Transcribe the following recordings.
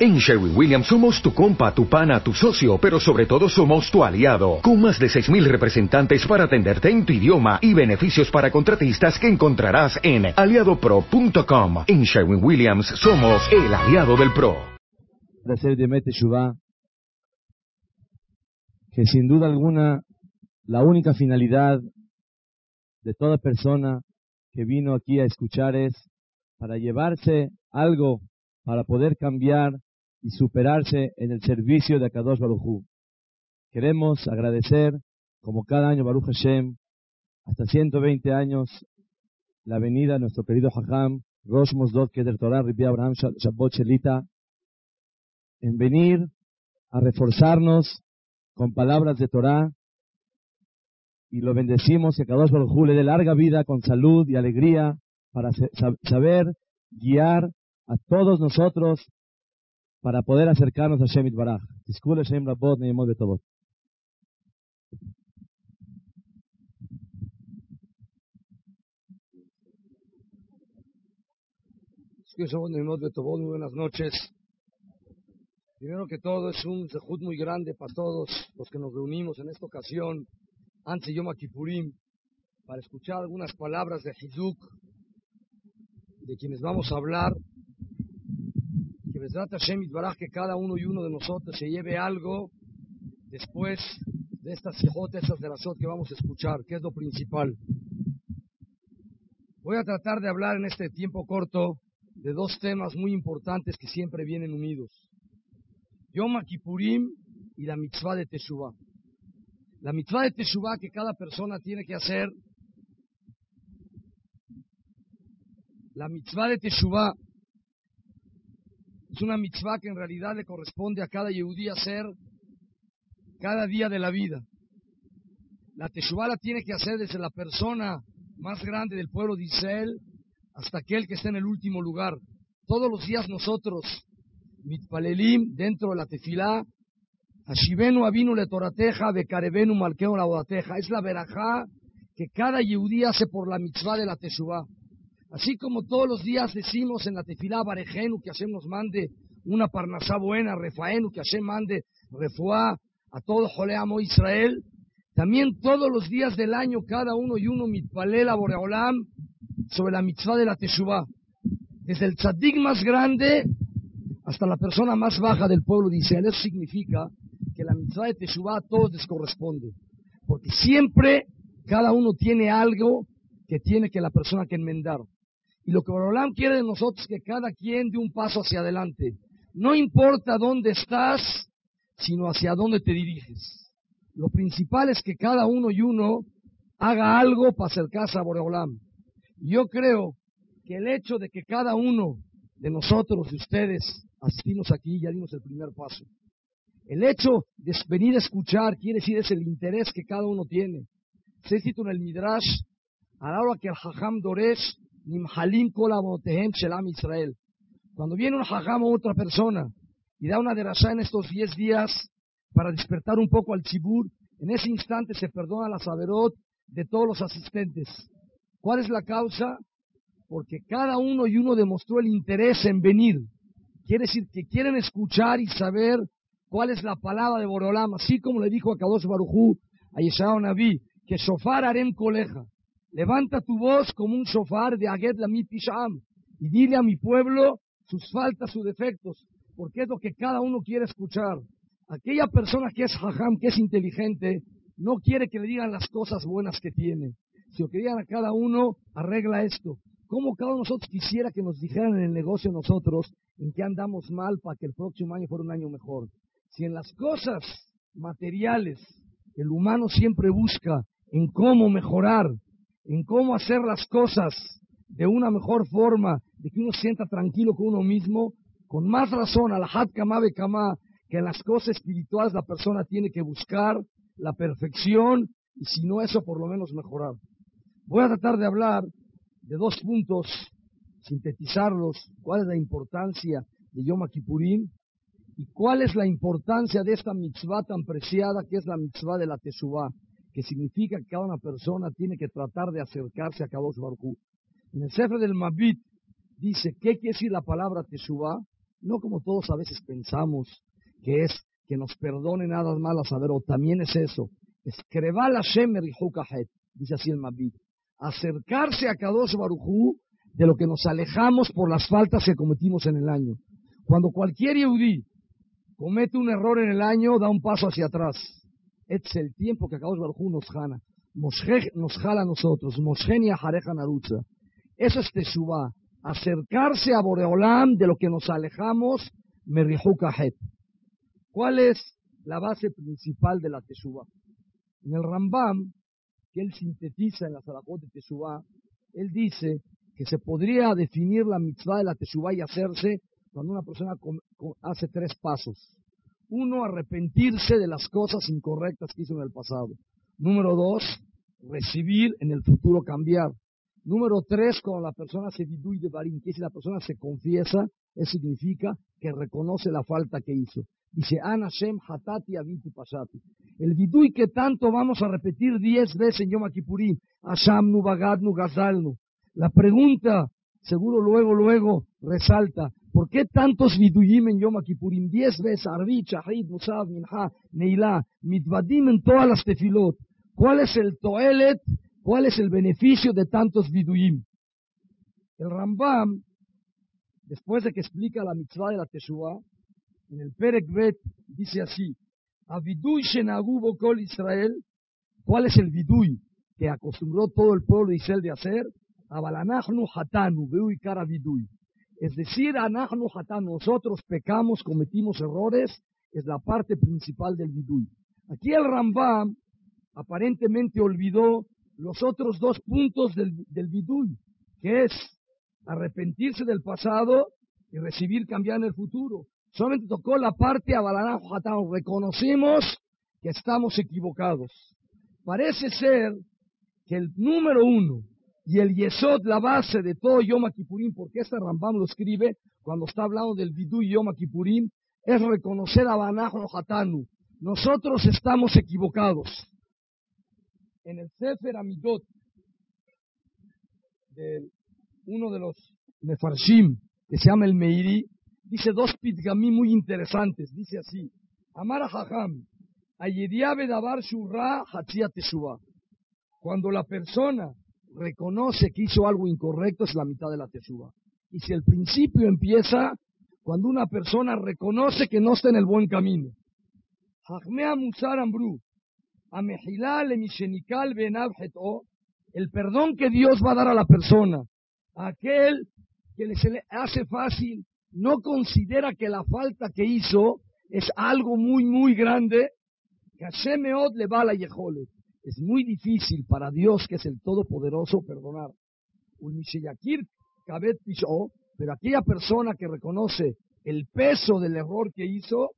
En Sherwin Williams somos tu compa, tu pana, tu socio, pero sobre todo somos tu aliado, con más de 6.000 representantes para atenderte en tu idioma y beneficios para contratistas que encontrarás en aliadopro.com. En Sherwin Williams somos el aliado del PRO. hacer de Mete que sin duda alguna la única finalidad de toda persona que vino aquí a escuchar es para llevarse algo para poder cambiar y superarse en el servicio de Akadosh Baruj Queremos agradecer, como cada año Baruch Hashem, hasta 120 años, la venida de nuestro querido Hajam, Rosh Mosdot Keder Torah, Ribi Abraham Shabbat Shelita, en venir a reforzarnos con palabras de Torah y lo bendecimos que Kadosh Baruj le dé larga vida con salud y alegría para saber guiar a todos nosotros para poder acercarnos a Shemit Baraj. Disculpe Shem Rabot Neimot Betobot. Muy buenas noches. Primero que todo es un sejud muy grande para todos los que nos reunimos en esta ocasión, antes Yom Kippurim, para escuchar algunas palabras de Hizuk, de quienes vamos a hablar que cada uno y uno de nosotros se lleve algo después de estas hijotas, estas de las que vamos a escuchar, que es lo principal. Voy a tratar de hablar en este tiempo corto de dos temas muy importantes que siempre vienen unidos. Yom Kippurim y la mitzvah de Teshuvah. La mitzvah de Teshuvah que cada persona tiene que hacer. La mitzvah de Teshuvah es una mitzvah que en realidad le corresponde a cada yehudí hacer cada día de la vida. La Teshuvah la tiene que hacer desde la persona más grande del pueblo de Israel hasta aquel que está en el último lugar. Todos los días nosotros, mitpalelim, dentro de la tefilá, Ashivenu avinu le torateja, bekarevenu malkeu la Es la verajá que cada yehudí hace por la mitzvah de la Teshuvah. Así como todos los días decimos en la tefilá Barejenu que Hashem nos mande una parnasá buena, Refaenu que Hashem mande refuá a todo Joleamo Israel, también todos los días del año cada uno y uno mitpalela Boreolam sobre la mitzvah de la Teshuvah. Desde el tzadik más grande hasta la persona más baja del pueblo de Israel. Eso significa que la mitzvah de Teshuvah a todos les corresponde. Porque siempre cada uno tiene algo que tiene que la persona que enmendar. Y lo que Borolam quiere de nosotros es que cada quien dé un paso hacia adelante. No importa dónde estás, sino hacia dónde te diriges. Lo principal es que cada uno y uno haga algo para acercarse a Boreolam. Yo creo que el hecho de que cada uno de nosotros, de ustedes, asistimos aquí, ya dimos el primer paso. El hecho de venir a escuchar quiere decir es el interés que cada uno tiene. Se dice en el Midrash, a la hora que el Hajam Doresh Nimhalim Shelam Israel. Cuando viene un hajam o otra persona y da una derashá en estos diez días para despertar un poco al chibur, en ese instante se perdona la saberot de todos los asistentes. ¿Cuál es la causa? Porque cada uno y uno demostró el interés en venir. Quiere decir que quieren escuchar y saber cuál es la palabra de Borolam, así como le dijo a Kadosh Barujú, a Yeshua Naví, que Shofar harem coleja. Levanta tu voz como un shofar de Aged la Pisham y dile a mi pueblo sus faltas, sus defectos, porque es lo que cada uno quiere escuchar. Aquella persona que es hajam, que es inteligente, no quiere que le digan las cosas buenas que tiene. Si lo que a cada uno, arregla esto. ¿Cómo cada uno de nosotros quisiera que nos dijeran en el negocio nosotros en qué andamos mal para que el próximo año fuera un año mejor? Si en las cosas materiales el humano siempre busca en cómo mejorar, en cómo hacer las cosas de una mejor forma, de que uno sienta tranquilo con uno mismo, con más razón, al hat kama kama, que en las cosas espirituales la persona tiene que buscar la perfección y si no eso por lo menos mejorar. Voy a tratar de hablar de dos puntos, sintetizarlos, cuál es la importancia de Yom Kippurim y cuál es la importancia de esta mitzvah tan preciada que es la mitzvah de la Teshuvah que significa que cada una persona tiene que tratar de acercarse a Kadosh Baruj En el Sefer del Mabit dice, ¿qué quiere decir la palabra Teshuvah? no como todos a veces pensamos que es que nos perdone nada más a saber, o también es eso, es la Shemer y dice así el Mabit, acercarse a Kadosh Barujú de lo que nos alejamos por las faltas que cometimos en el año. Cuando cualquier Yehudí comete un error en el año, da un paso hacia atrás. Es el tiempo que Kadosh Barujú nos jala. nos jala a nosotros. Moshenia Jareja Narutza. Eso es Teshuvah. Acercarse a Boreolam de lo que nos alejamos, Merihu ¿Cuál es la base principal de la Teshuvah? En el Rambam, que él sintetiza en la Salahot de Teshuvah, él dice que se podría definir la mitzvah de la Teshuvah y hacerse cuando una persona hace tres pasos. Uno, arrepentirse de las cosas incorrectas que hizo en el pasado. Número dos, recibir en el futuro cambiar. Número tres, cuando la persona se viduy de barín, que si la persona se confiesa, eso significa que reconoce la falta que hizo. Dice, Anashem hatati avitu pasati. El viduy que tanto vamos a repetir diez veces en Yom Kippurim. Ashamnu, Bagadnu, Gazalnu. La pregunta, seguro luego, luego, resalta, ¿por qué tantos viduyim en Yom Kippurim? Diez veces, Arbi, Shahid, Musab, Minha, Neila, Mitvadim en todas las tefilot. ¿Cuál es el toelet ¿Cuál es el beneficio de tantos viduyim? El Rambam, después de que explica la mitzvah de la Teshuvah, en el Perek Bet dice así, a viduy shenagubo kol Israel, ¿cuál es el viduy que acostumbró todo el pueblo de Israel de hacer? Es decir, nosotros pecamos, cometimos errores, es la parte principal del viduy. Aquí el Rambam aparentemente olvidó los otros dos puntos del, del que es arrepentirse del pasado y recibir cambiar en el futuro. Solamente tocó la parte a Reconocemos que estamos equivocados. Parece ser que el número uno y el Yesod, la base de todo Yom Kippurim, porque este Rambam lo escribe cuando está hablando del Vidú y Yom Kippurim, es reconocer a Banajo Hatanu. Nosotros estamos equivocados en el Sefer Amidot de uno de los Nefarshim, que se llama el Meiri, dice dos pitgamí muy interesantes. Dice así: Amara Hajam, Ayediabe Dabar Shurra Teshuva. Cuando la persona reconoce que hizo algo incorrecto, es la mitad de la Teshuva. Y si el principio empieza cuando una persona reconoce que no está en el buen camino. El perdón que Dios va a dar a la persona, aquel que se le hace fácil, no considera que la falta que hizo es algo muy, muy grande, que le va a la Es muy difícil para Dios, que es el Todopoderoso, perdonar. Pero aquella persona que reconoce el peso del error que hizo,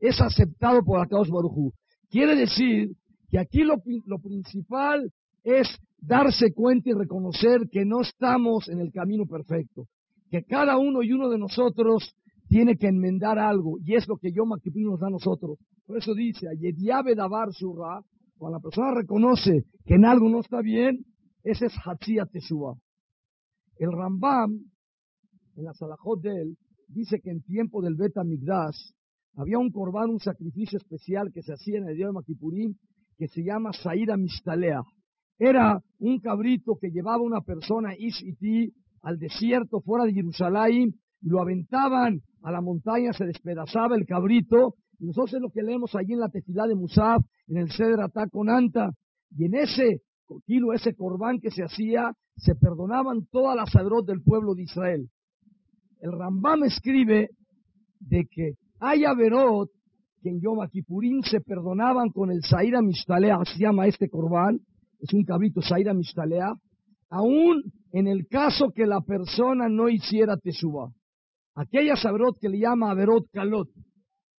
es aceptado por Akaos Barujú. Quiere decir que aquí lo, principal es darse cuenta y reconocer que no estamos en el camino perfecto, que cada uno y uno de nosotros tiene que enmendar algo, y es lo que Yom Kippur nos da a nosotros. Por eso dice, Dabar Surra, cuando la persona reconoce que en algo no está bien, ese es Hatzia. El Rambam, en la Salahot de dice que en tiempo del Bet Migdash, había un corbán, un sacrificio especial que se hacía en el día de que se llama Saída Mistalea. Era un cabrito que llevaba una persona Ish al desierto fuera de Jerusalén, y lo aventaban a la montaña, se despedazaba el cabrito, y nosotros es lo que leemos allí en la tefilá de Musaf, en el Ceder Ataconanta, y en ese kilo, ese corbán que se hacía, se perdonaban todas las sadrot del pueblo de Israel. El Rambam escribe de que hay Averot que en Yom Kippurín se perdonaban con el Saira Mishtalea, se llama este corbán, es un cabrito Saira Mishtalea, aún en el caso que la persona no hiciera Teshuvah. Aquella Averot que le llama Averot Kalot,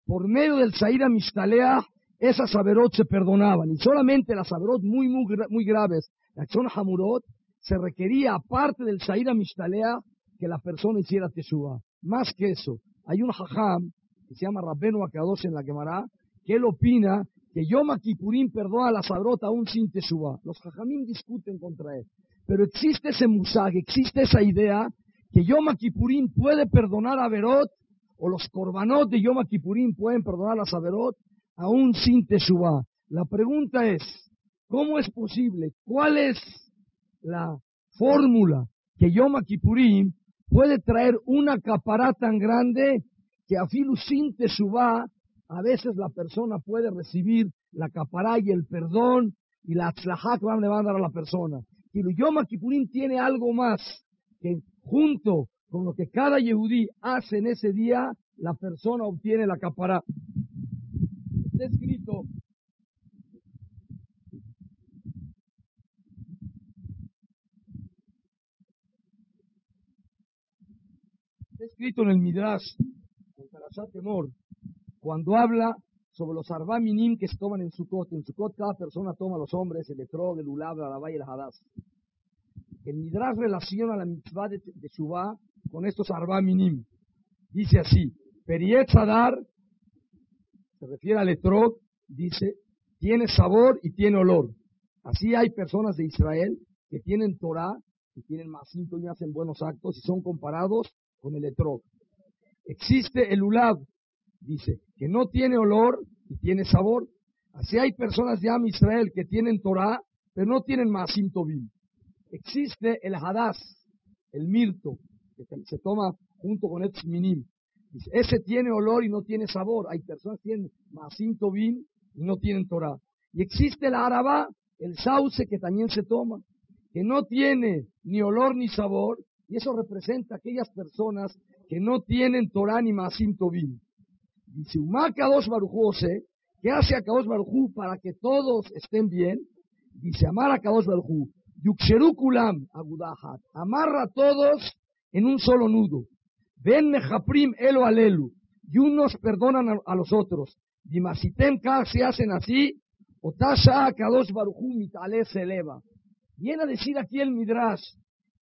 por medio del Saira Mishtalea, esas Averot se perdonaban. Y solamente las Averot muy, muy, muy graves, la Chon Hamurot, se requería, aparte del Saira Mishtalea, que la persona hiciera Teshuvah. Más que eso, hay un Hajam que se llama Rabbenu Akadosh en la Gemara, que él opina que Yom Kippurim perdona la sabrota aún sin Teshuvah. Los Jajamim discuten contra él. Pero existe ese musag, existe esa idea que Yom Kippurín puede perdonar a Verot, o los korbanot de Yom Kippurín pueden perdonar a Saberot, aún sin Teshuvah. La pregunta es, ¿cómo es posible? ¿Cuál es la fórmula que Yom Kippurín puede traer una capará tan grande que a sin Teshuvah, a veces la persona puede recibir la capará y el perdón y la atzlajá que van a dar a la persona. Y Yom Kippurín tiene algo más que junto con lo que cada yehudí hace en ese día, la persona obtiene la capará. Está escrito Está escrito en el Midrash, en Parashat Temor, cuando habla sobre los arbaminim que se toman en Sukkot. En Sukkot cada persona toma los hombres, el etrog, el ulab, la y el hadas. El Midrash relaciona la mitzvah de, de Shuvah con estos arbaminim. Dice así, Periet Sadar, se refiere al etrog, dice, tiene sabor y tiene olor. Así hay personas de Israel que tienen Torah, que tienen más y hacen buenos actos y son comparados con el etrog. Existe el ulab, dice, que no tiene olor y tiene sabor. Así hay personas de Am Israel que tienen Torah, pero no tienen Masim Tobim. Existe el Hadass, el mirto, que se toma junto con el Minim. Ese tiene olor y no tiene sabor. Hay personas que tienen Masim Tobim y no tienen Torah. Y existe el Arabá, el sauce que también se toma, que no tiene ni olor ni sabor, y eso representa aquellas personas que no tienen Torah ni Masim Tobim. Dice, Kadosh Barujú ¿qué hace a Kadosh Barujú para que todos estén bien? Dice, amar a Kadosh Barujú, Yuksheru Kulam Agudahat, amarra a todos en un solo nudo. Ven Mejaprim Elo Alelu, y unos perdonan a, los otros. Dimasitem Ka se hacen así, Otasha Kadosh Barujú Mitale se eleva. Viene a decir aquí el Midrash,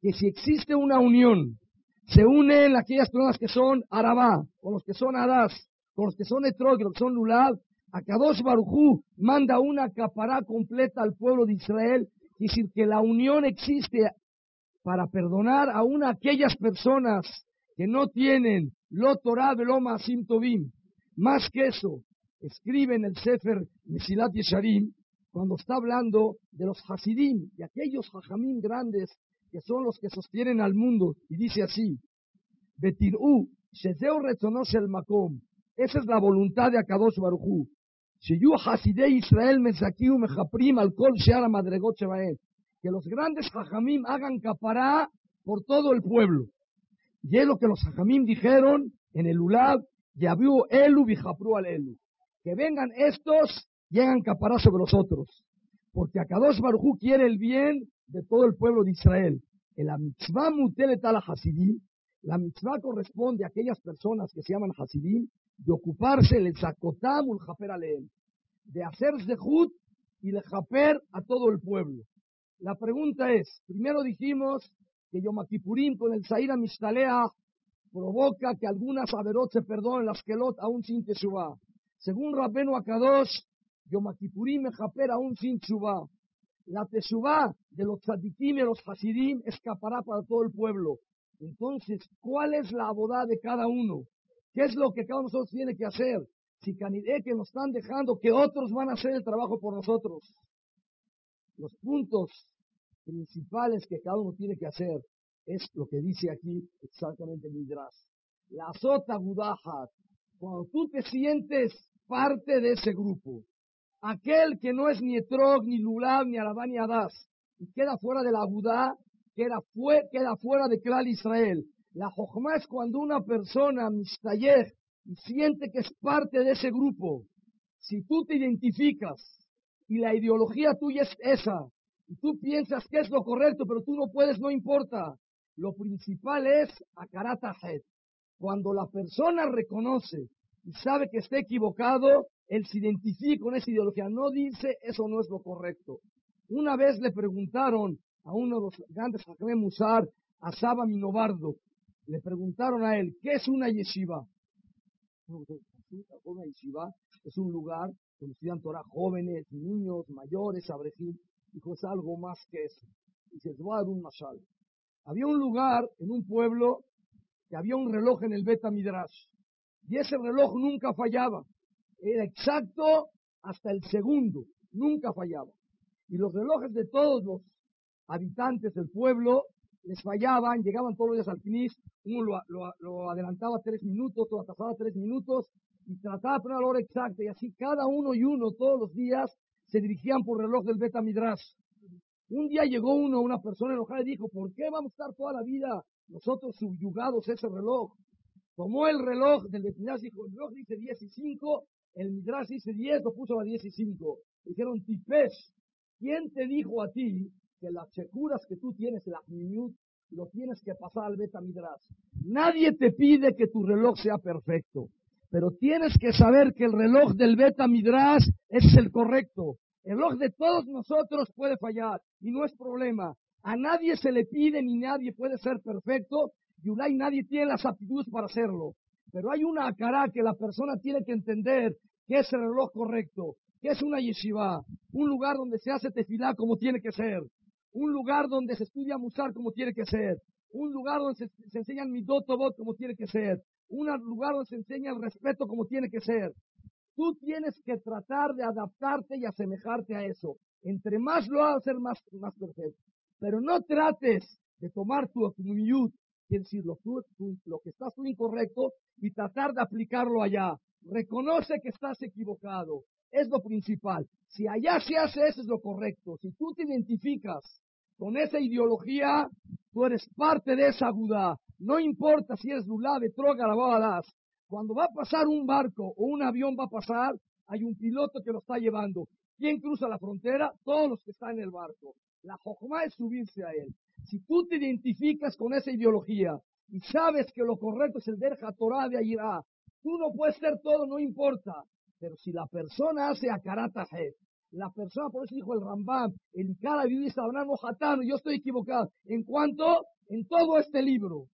que si existe una unión, se unen aquellas personas que son Arabá, con los que son Adás, con los que son Etrog, los que son Lulad, a Kadosh Barujú manda una capará completa al pueblo de Israel, y decir que la unión existe para perdonar aún a aquellas personas que no tienen lo Torah lo Masim Tovim. Más que eso, escribe en el Sefer Mesilat Yesharim, cuando está hablando de los Hasidim, de aquellos Hajamim grandes que son los que sostienen al mundo, y dice así, Betirú, Shezeu el Makom, esa es la voluntad de Akadosh Que los grandes Hajamim hagan capará por todo el pueblo. Y es lo que los Hajamim dijeron en el Ulab, Yabiu Elu Bijapru al Elu. Que vengan estos y hagan capará sobre los otros. Porque Akadosh Baruchu quiere el bien de todo el pueblo de Israel. En la mitzvah mutelet al Hasidim, la mitzvah corresponde a aquellas personas que se llaman Hasidim, de ocuparse el Zakotam ul Japer de hacer Zehut y de Japer a todo el pueblo. La pregunta es, primero dijimos que Yom con el Zaira Mistalea provoca que algunas averot se perdonen las kelot aún sin Teshuvah. Según Rabbenu Akadosh, Yom Kippurim Japer aún sin Teshuvah. La Teshuvah de los tzadikim y los hasidim escapará para todo el pueblo. Entonces, ¿cuál es la abodá de cada uno? ¿Qué es lo que cada uno de nosotros tiene que hacer? Si canidé que nos están dejando, que otros van a hacer el trabajo por nosotros. Los puntos principales que cada uno tiene que hacer es lo que dice aquí exactamente Midrash. La sota gudahat. Cuando tú te sientes parte de ese grupo, aquel que no es ni Etrog, ni Lulab, ni Arabá, ni Adás, y queda fuera de la Budá, queda, queda fuera de Klal Israel, la Jochma es cuando una persona mistayeh y siente que es parte de ese grupo. Si tú te identificas y la ideología tuya es esa, y tú piensas que es lo correcto, pero tú no puedes, no importa. Lo principal es akaratahet. Cuando la persona reconoce y sabe que está equivocado, él se identifica con esa ideología. No dice, eso no es lo correcto. Una vez le preguntaron a uno de los grandes Musar, a Saba Minobardo, le preguntaron a él, ¿qué es una yeshiva? Una yeshiva es un lugar donde estudian Torah jóvenes, niños, mayores, abrejín. Dijo, es algo más que eso. Dice, dar un mashal. Había un lugar en un pueblo que había un reloj en el Beta Midrash. Y ese reloj nunca fallaba. Era exacto hasta el segundo. Nunca fallaba. Y los relojes de todos los habitantes del pueblo les fallaban, llegaban todos los días al finis, uno lo, adelantaba tres minutos, otro atrasaba tres minutos, y trataba de poner la hora exacta, y así cada uno y uno todos los días se dirigían por reloj del Beta Midrash. Un día llegó uno, una persona enojada, y dijo, ¿por qué vamos a estar toda la vida nosotros subyugados a ese reloj? Tomó el reloj del Beta Midrash, dijo, el reloj dice 10 y 5, el Midrash dice 10, lo puso a 10 y 5. Dijeron, tipes, ¿quién te dijo a ti que las securas que tú tienes, la minut, lo tienes que pasar al Beta Midrash? Nadie te pide que tu reloj sea perfecto, pero tienes que saber que el reloj del Beta Midrash es el correcto. El reloj de todos nosotros puede fallar y no es problema. A nadie se le pide ni nadie puede ser perfecto y nadie tiene las aptitudes para hacerlo. Pero hay una cara que la persona tiene que entender que es el reloj correcto, que es una yeshiva, un lugar donde se hace tefilá como tiene que ser, un lugar donde se estudia musar como tiene que ser, un lugar donde se, se enseñan midotobot como tiene que ser, un lugar donde se enseña el respeto como tiene que ser. Tú tienes que tratar de adaptarte y asemejarte a eso. Entre más lo hagas, más, más perfecto. Pero no trates de tomar tu acumiyut, quiere decir, lo, lo que estás tú incorrecto, y tratar de aplicarlo allá. Reconoce que estás equivocado. Es lo principal. Si allá se hace eso es lo correcto. Si tú te identificas con esa ideología, tú eres parte de esa Buda. No importa si eres Lulá, Betroga, la Cuando va a pasar un barco o un avión va a pasar, hay un piloto que lo está llevando. ¿Quién cruza la frontera? Todos los que están en el barco. La jojma es subirse a él. Si tú te identificas con esa ideología y sabes que lo correcto es el Derja Torah de Ayirá, tú no puedes ser todo, no importa. Pero si la persona hace a la persona, por eso dijo el Rambam, el cada está hablando Jatán, yo estoy equivocado. En cuanto, en todo este libro,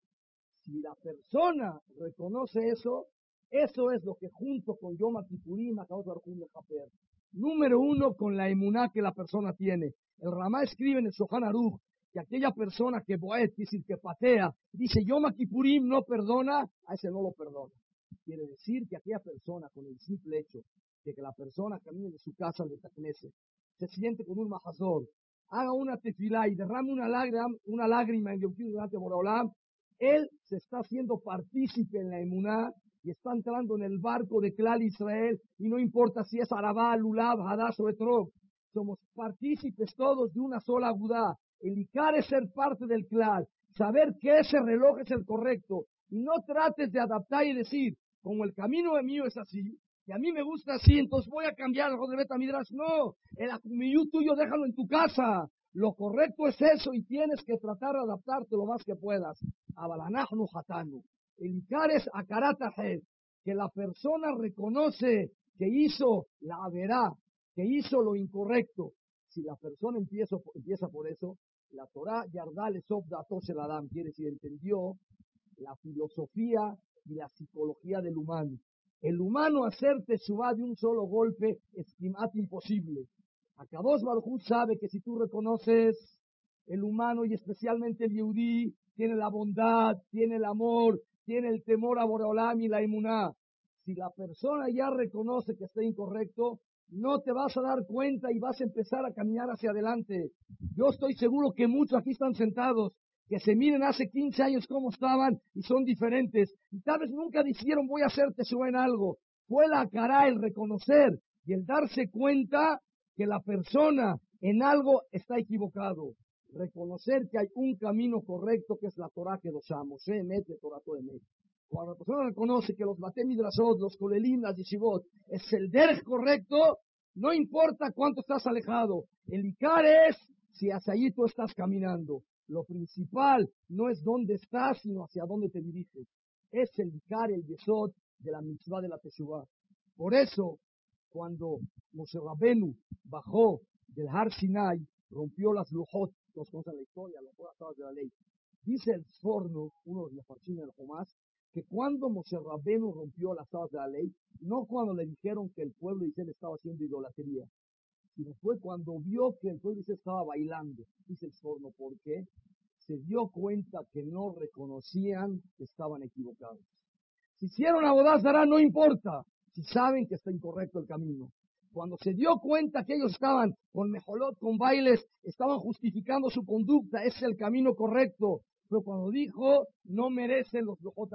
si la persona reconoce eso, eso es lo que junto con Yom Kippurim Japer. Número uno, con la emuná que la persona tiene. El Ramá escribe en el Sohan Aruch que aquella persona que boet, decir, que patea, dice Yom Kippurim no perdona, a ese no lo perdona. Quiere decir que aquella persona, con el simple hecho de que la persona camine de su casa al Betacnese, se siente con un majazor, haga una tefilá y derrame una lágrima, una lágrima en Yom durante Boraholam, él se está haciendo partícipe en la emuná y está entrando en el barco de Klal Israel y no importa si es Arabá, Lulav, Hadash o Etrog. Somos partícipes todos de una sola Budá. El Icar es ser parte del Klal, saber que ese reloj es el correcto y no trates de adaptar y decir, como el camino de mío es así, y a mí me gusta así, entonces voy a cambiar el de Beta No, el acumiyú tuyo déjalo en tu casa. Lo correcto es eso y tienes que tratar de adaptarte lo más que puedas. Abalanahnu hatanu. El Icar es akaratahed, que la persona reconoce que hizo la verá, que hizo lo incorrecto. Si la persona empieza, empieza por eso, la Torah Yardal Sobda Adam quiere decir, entendió la filosofía y la psicología del humano. El humano hacerte suba de un solo golpe es imposible. Akadosh Baruj sabe que si tú reconoces el humano y especialmente el yudí, tiene la bondad, tiene el amor, tiene el temor a Boreolam y la imuná. Si la persona ya reconoce que está incorrecto, no te vas a dar cuenta y vas a empezar a caminar hacia adelante. Yo estoy seguro que muchos aquí están sentados que se miren hace 15 años cómo estaban y son diferentes. Y tal vez nunca dijeron voy a hacerte su en algo. Fue la cara el reconocer y el darse cuenta que la persona en algo está equivocado. Reconocer que hay un camino correcto que es la Torah que los amos. Se mete Torah todo Cuando la persona reconoce que los batemidrasot, los kolelim, las yeshivot, es el der correcto, no importa cuánto estás alejado. El icar es si hacia allí tú estás caminando. Lo principal no es dónde estás, sino hacia dónde te diriges. Es el Icar, el Yesod de la mitzvah de la Teshuvah. Por eso, cuando Moshe Rabenu bajó del Har Sinai, rompió las lujot, los conocen la historia, las de la ley. Dice el Forno, uno de los parchines del Jomás, que cuando Moshe Rabenu rompió las tablas de la ley, no cuando le dijeron que el pueblo de Israel estaba haciendo idolatría, sino fue cuando vio que el pueblo estaba bailando. Dice el Forno, ¿por qué? se dio cuenta que no reconocían que estaban equivocados. Si hicieron abodazara, no importa, si saben que está incorrecto el camino. Cuando se dio cuenta que ellos estaban con mejolot, con bailes, estaban justificando su conducta, es el camino correcto. Pero cuando dijo, no merecen los lojot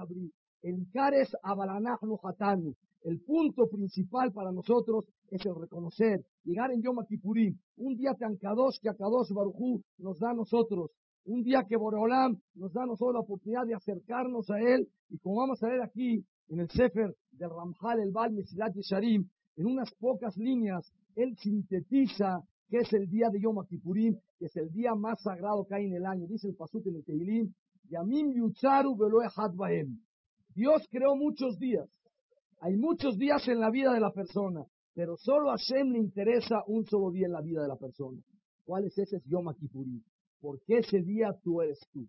el cares abalanach hatanu, el punto principal para nosotros es el reconocer, llegar en Yom Kippurim, un día tan kadosh que a Kadosh Barujú nos da a nosotros, un día que Boreolam nos da a nosotros la oportunidad de acercarnos a Él, y como vamos a ver aquí en el Sefer del Ramjal, el Bal Mesilat Yesharim, en unas pocas líneas, Él sintetiza que es el día de Yom Kippurim, que es el día más sagrado que hay en el año. Dice el Pasuk en el Tehilim, Yamim Yutzaru Bahem. Dios creó muchos días. Hay muchos días en la vida de la persona, pero solo a Hashem le interesa un solo día en la vida de la persona. ¿Cuál es ese? Es Yom Kippurim. Porque ese día tú eres tú.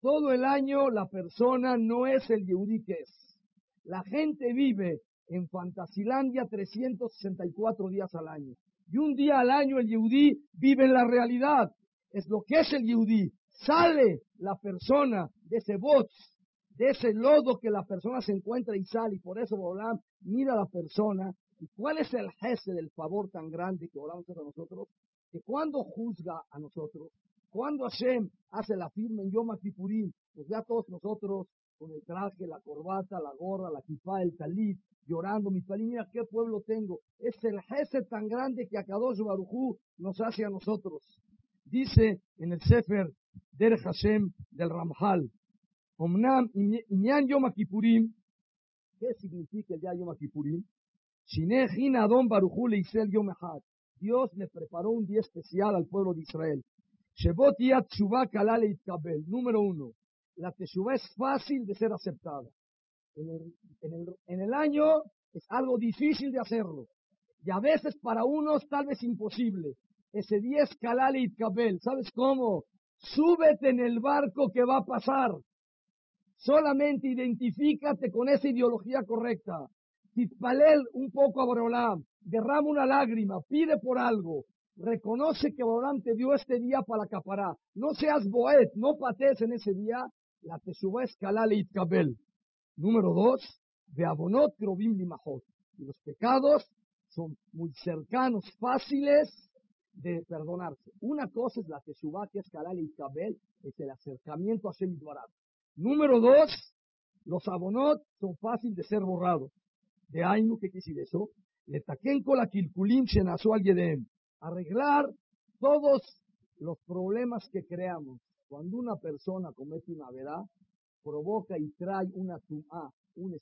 Todo el año la persona no es el Yehudi que es. La gente vive en Fantasilandia 364 días al año. Y un día al año el Yehudí vive en la realidad. Es lo que es el Yehudí. Sale la persona de ese bot, de ese lodo que la persona se encuentra y sale. Y por eso Bolam mira a la persona. ¿Y cuál es el jefe del favor tan grande que Bolam hace a nosotros? Que cuando juzga a nosotros, cuando Hashem hace la firma en Yom Kippurim, pues ya todos nosotros con el traje, la corbata, la gorra, la kipá, el talit, llorando, mi palim, mira qué pueblo tengo. Es el jefe tan grande que Akadosh Barujú nos hace a nosotros. Dice en el Sefer der Hashem del Ramjal, Omnam Inyan Yom Kippurim, ¿qué significa el día Yom Kippurim? Shineh Adon Barujú le Yom Dios le preparó un día especial al pueblo de Israel. Shebot Yat Kalale Número uno, la teshuva es fácil de ser aceptada. En el, año es algo difícil de hacerlo. Y a veces para unos tal vez imposible. Ese día es Kalal y Kabel. ¿Sabes cómo? Súbete en el barco que va a pasar. Solamente identifícate con esa ideología correcta. Titpalel un poco a Boreolam. Derrama una lágrima. Pide por algo. Reconoce que Boreolam te dio este día para acaparar. No seas boet. No patees en ese día. La teshuva es Kalal y Kabel. Número dos, de Abonot Krobim Limahot. Y los pecados son muy cercanos, fáciles de perdonarse. Una cosa es la Teshuvah, que es Kalal y Kabel, es el acercamiento a Shem Número dos, los abonot son fáciles de ser borrados. De Ainu, ¿qué quiere decir eso? Le taquen con la kilkulim shenasu al yedem. Arreglar todos los problemas que creamos. Cuando una persona comete una verdad, provoca y trae una tum'a, un,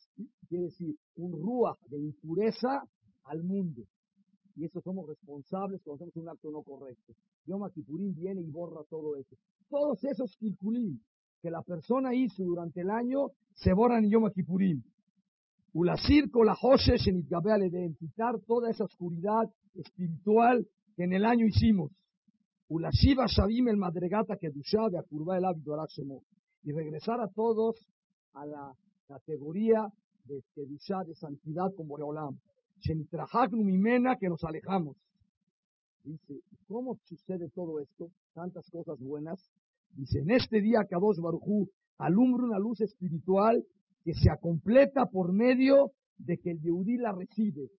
quiere decir, un ruach de impureza al mundo. Y eso somos responsables cuando hacemos un acto no correcto. Yom Kippurín viene y borra todo eso. Todos esos kilkulim que la persona hizo durante el año se borran en Yom Kippurín. Ulasir la Hoshesh en de quitar toda esa oscuridad espiritual que en el año hicimos. Ulashiva Shabim el Madregata que Dusha de Akurba el y regresar a todos a la categoría de Kedusha, de santidad con Boreolam. Mimena, que nos alejamos. Dice, ¿cómo sucede todo esto? Tantas cosas buenas. Dice, en este día Kadosh Barujú alumbra una luz espiritual que se completa por medio de que el Yehudí la recibe,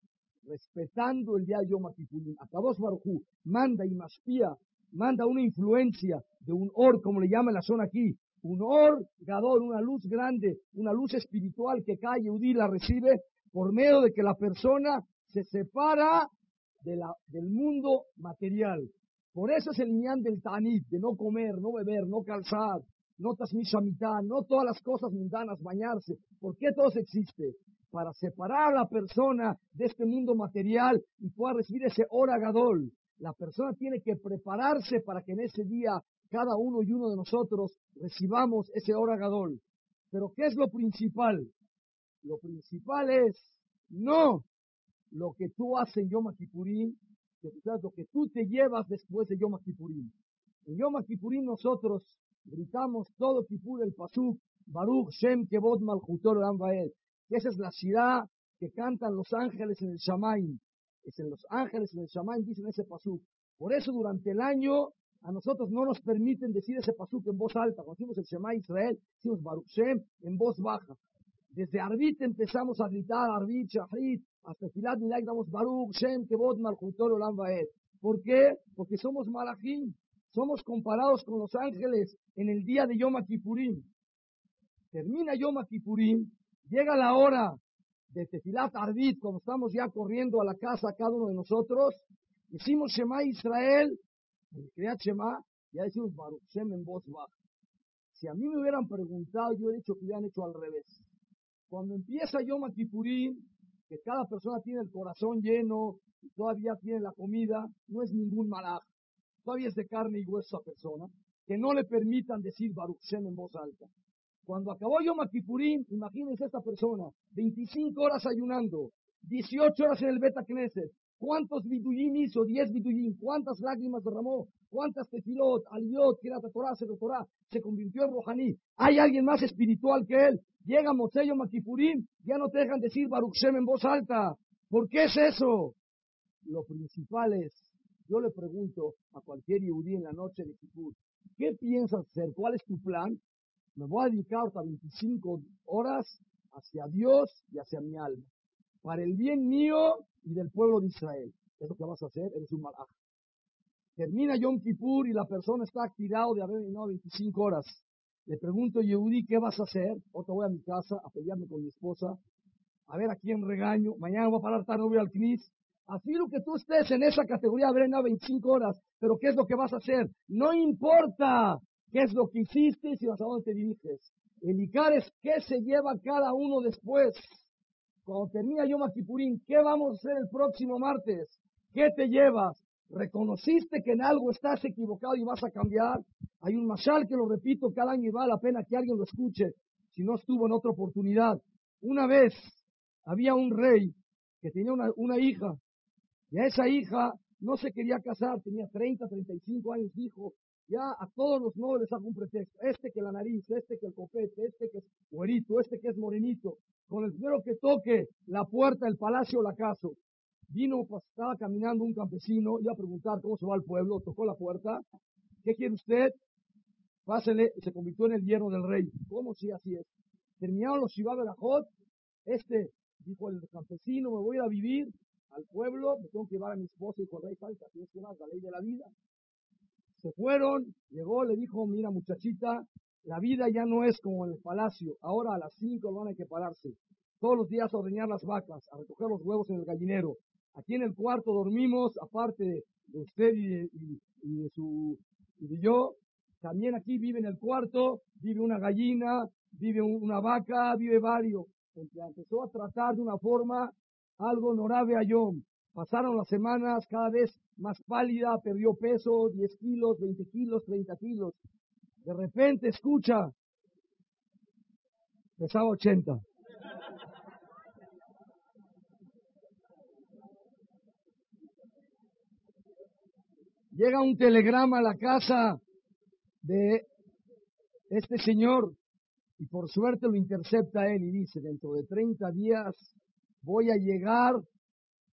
respetando el día Yom Kippurim. Kadosh Barujú manda y maspía, manda una influencia de un or, como le llama la zona aquí, un orgador, una luz grande, una luz espiritual que cae y la recibe por medio de que la persona se separa de la, del mundo material. Por eso es el niñán del tanit, de no comer, no beber, no calzar, no mitad, no todas las cosas mundanas, bañarse. ¿Por qué todo existe? Para separar a la persona de este mundo material y pueda recibir ese oragador. La persona tiene que prepararse para que en ese día cada uno y uno de nosotros recibamos ese oragador. Pero ¿qué es lo principal? Lo principal es no lo que tú haces en Yom que lo que tú te llevas después de Yom Kippurín. En Yom Kippurín nosotros gritamos todo Kippur el Pasuk, Baruch Shem Kevod Malchutor Baed. Esa es la ciudad que cantan los ángeles en el Shamaim. Es en los ángeles en el Shamaim dicen ese Pasuk. Por eso durante el año A nosotros no nos permiten decir ese pasuk en voz alta. Cuando decimos el Shema Israel, decimos Baruch Shem en voz baja. Desde Arbit empezamos a gritar, Arbit, Shahrit, hasta Filat Milay damos Baruch Shem, Kevod, Malchutol, Olam Vaed. ¿Por qué? Porque somos malachim. Somos comparados con los ángeles en el día de Yom Kippurim. Termina Yom Kippurim, llega la hora de Tefilat Arbit, cuando estamos ya corriendo a la casa cada uno de nosotros, decimos Shema Israel, en Kriyat Shema, ya decimos Baruch Shem en voz baja. Si a mí me hubieran preguntado, yo he dicho que hubieran hecho al revés. Cuando empieza Yom Kippurim, que cada persona tiene el corazón lleno y todavía tiene la comida, no es ningún malaj. Todavía es de carne y hueso esa persona, que no le permitan decir Baruch Shem en voz alta. Cuando acabó Yom Kippurim, imagínense esta persona, 25 horas ayunando, 18 horas en el Beta Knesset, ¿Cuántos biduyim hizo? 10 biduyim. ¿Cuántas lágrimas derramó? ¿Cuántas tefilot, aliyot, kirata Torah, se Torah? Se convirtió en Rohaní. ¿Hay alguien más espiritual que él? Llega Mosello Makipurim, ya no te dejan decir Baruch Shem en voz alta. ¿Por qué es eso? Lo principal es, yo le pregunto a cualquier yudí en la noche de Kippur, ¿qué piensas hacer? ¿Cuál es tu plan? Me voy a dedicar hasta 25 horas hacia Dios y hacia mi alma. Para el bien mío y del pueblo de Israel. Es lo que vas a hacer, eres un malaj. Termina Yom Kippur y la persona está activado de haber venido 25 horas. Le pregunto, Yehudi, ¿qué vas a hacer? Otra voy a mi casa a pelearme con mi esposa, a ver a quién regaño. Mañana voy a parar tarde, voy al CNIS. Lo que tú estés en esa categoría, haber venido 25 horas, pero ¿qué es lo que vas a hacer? No importa qué es lo que hiciste y si vas a dónde te diriges. El Icar es qué se lleva cada uno después cuando termina Yom Kippurín, ¿qué vamos a hacer el próximo martes? ¿Qué te llevas? ¿Reconociste que en algo estás equivocado y vas a cambiar? Hay un mashal que lo repito cada año y vale la pena que alguien lo escuche, si no estuvo en otra oportunidad. Una vez había un rey que tenía una, una hija, y a esa hija no se quería casar, tenía 30, 35 años, dijo, ya a todos los nobles hago un pretexto, este que la nariz, este que el copete, este que es güerito, este que es morenito, con el primero que toque la puerta del palacio la caso. Vino, pues, estaba caminando un campesino, iba a preguntar cómo se va al pueblo, tocó la puerta. ¿Qué quiere usted? Pásele, se convirtió en el yerno del rey. ¿Cómo si así es? Terminaron los Shibá Berajot. Este, dijo el campesino, me voy a ir a vivir al pueblo, me tengo que llevar a mi esposa y con rey falta, tienes que más la ley de la vida. Se fueron, llegó, le dijo, mira muchachita, la vida ya no es como en el palacio. Ahora a las cinco van a que pararse. Todos los días a ordeñar las vacas, a recoger los huevos en el gallinero. Aquí en el cuarto dormimos, aparte de usted y de, su y de yo. También aquí vive en el cuarto, vive una gallina, vive una vaca, vive varios. Empezó a tratar de una forma algo honorable a. Pasaron las semanas cada vez más pálida, perdió peso, 10 kilos, 20 kilos, 30 kilos. De repente escucha, pesaba 80. Llega un telegrama a la casa de este señor y por suerte lo intercepta él y dice, dentro de 30 días voy a llegar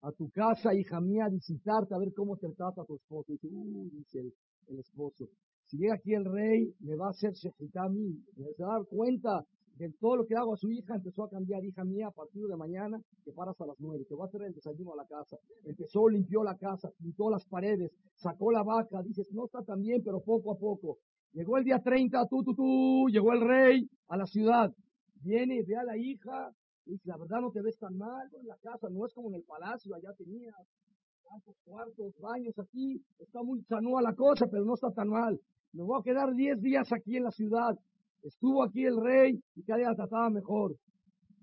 a tu casa, hija mía, a visitarte, a ver cómo te trata tu esposo. Y dice, uh, dice el esposo, si llega aquí el rey, me va a hacer shejitá a mí. Me va a dar cuenta de todo lo que hago a su hija. Empezó a cambiar, hija mía, a partir de mañana, que paras a las nueve. Te va a hacer el desayuno a la casa. Empezó, limpió la casa, pintó las paredes, sacó la vaca. Dices, no está tan bien, pero poco a poco. Llegó el día 30, tú, tú, tú, llegó el rey a la ciudad. Viene, ve a la hija, y dice, la verdad no te ves tan mal en la casa, no es como en el palacio, allá tenías tantos cuartos, baños aquí, está muy chanúa la cosa, pero no está tan mal me voy a quedar diez días aquí en la ciudad. Estuvo aquí el rey y cada día trataba mejor.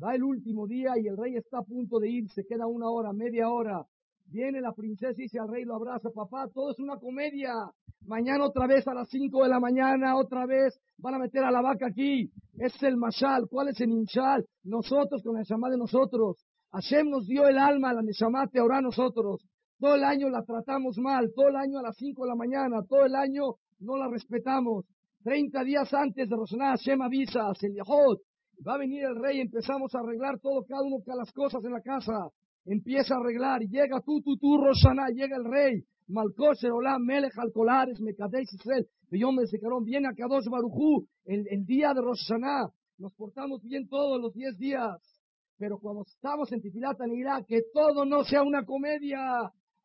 Va el último día y el rey está a punto de irse, queda una hora, media hora. Viene la princesa y dice al rey, lo abraza, papá, todo es una comedia. Mañana otra vez a las cinco de la mañana, otra vez van a meter a la vaca aquí. Es el mashal. ¿Cuál es el inchal? Nosotros con la Neshama de nosotros. Hashem nos dio el alma, la Neshama te ahora nosotros. Todo el año la tratamos mal, todo el año a las cinco de la mañana, todo el año no la respetamos. Treinta días antes de Roshaná, Hashem avisa a Selyahot, va a venir el rey, empezamos a arreglar todo, cada uno de las cosas en la casa. Empieza a arreglar, llega tú, tú, tú, Roshaná, llega el rey, Malkosher, Olam, Melech, Alcolares, Mekadesh, Israel, Yom Secarón, viene a Kadosh Barujú, el, el día de Roshaná, nos portamos bien todos los diez días, pero cuando estamos en Tifilat Irak, que todo no sea una comedia,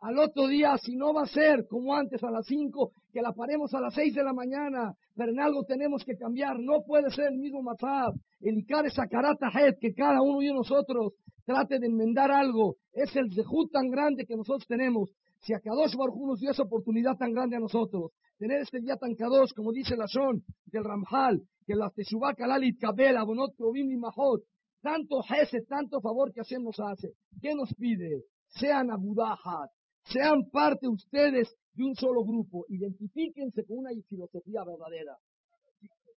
al otro día, si no va a ser como antes a las 5, que la paremos a las 6 de la mañana, pero en algo tenemos que cambiar, no puede ser el mismo Matzab, el Icar carata que cada uno de nosotros trate de enmendar algo, es el zehut tan grande que nosotros tenemos. Si a Kadosh Baruj nos dio esa oportunidad tan grande a nosotros, tener este día tan Kadosh, como dice la Shon del Ramjal, que la Teshuvah Kalalit Kabel, Abonot Krovim y Mahot, tanto jese, tanto favor que Hashem nos hace, ¿qué nos pide? Sean abudahat, sean parte ustedes de un solo grupo. Identifíquense con una filosofía verdadera.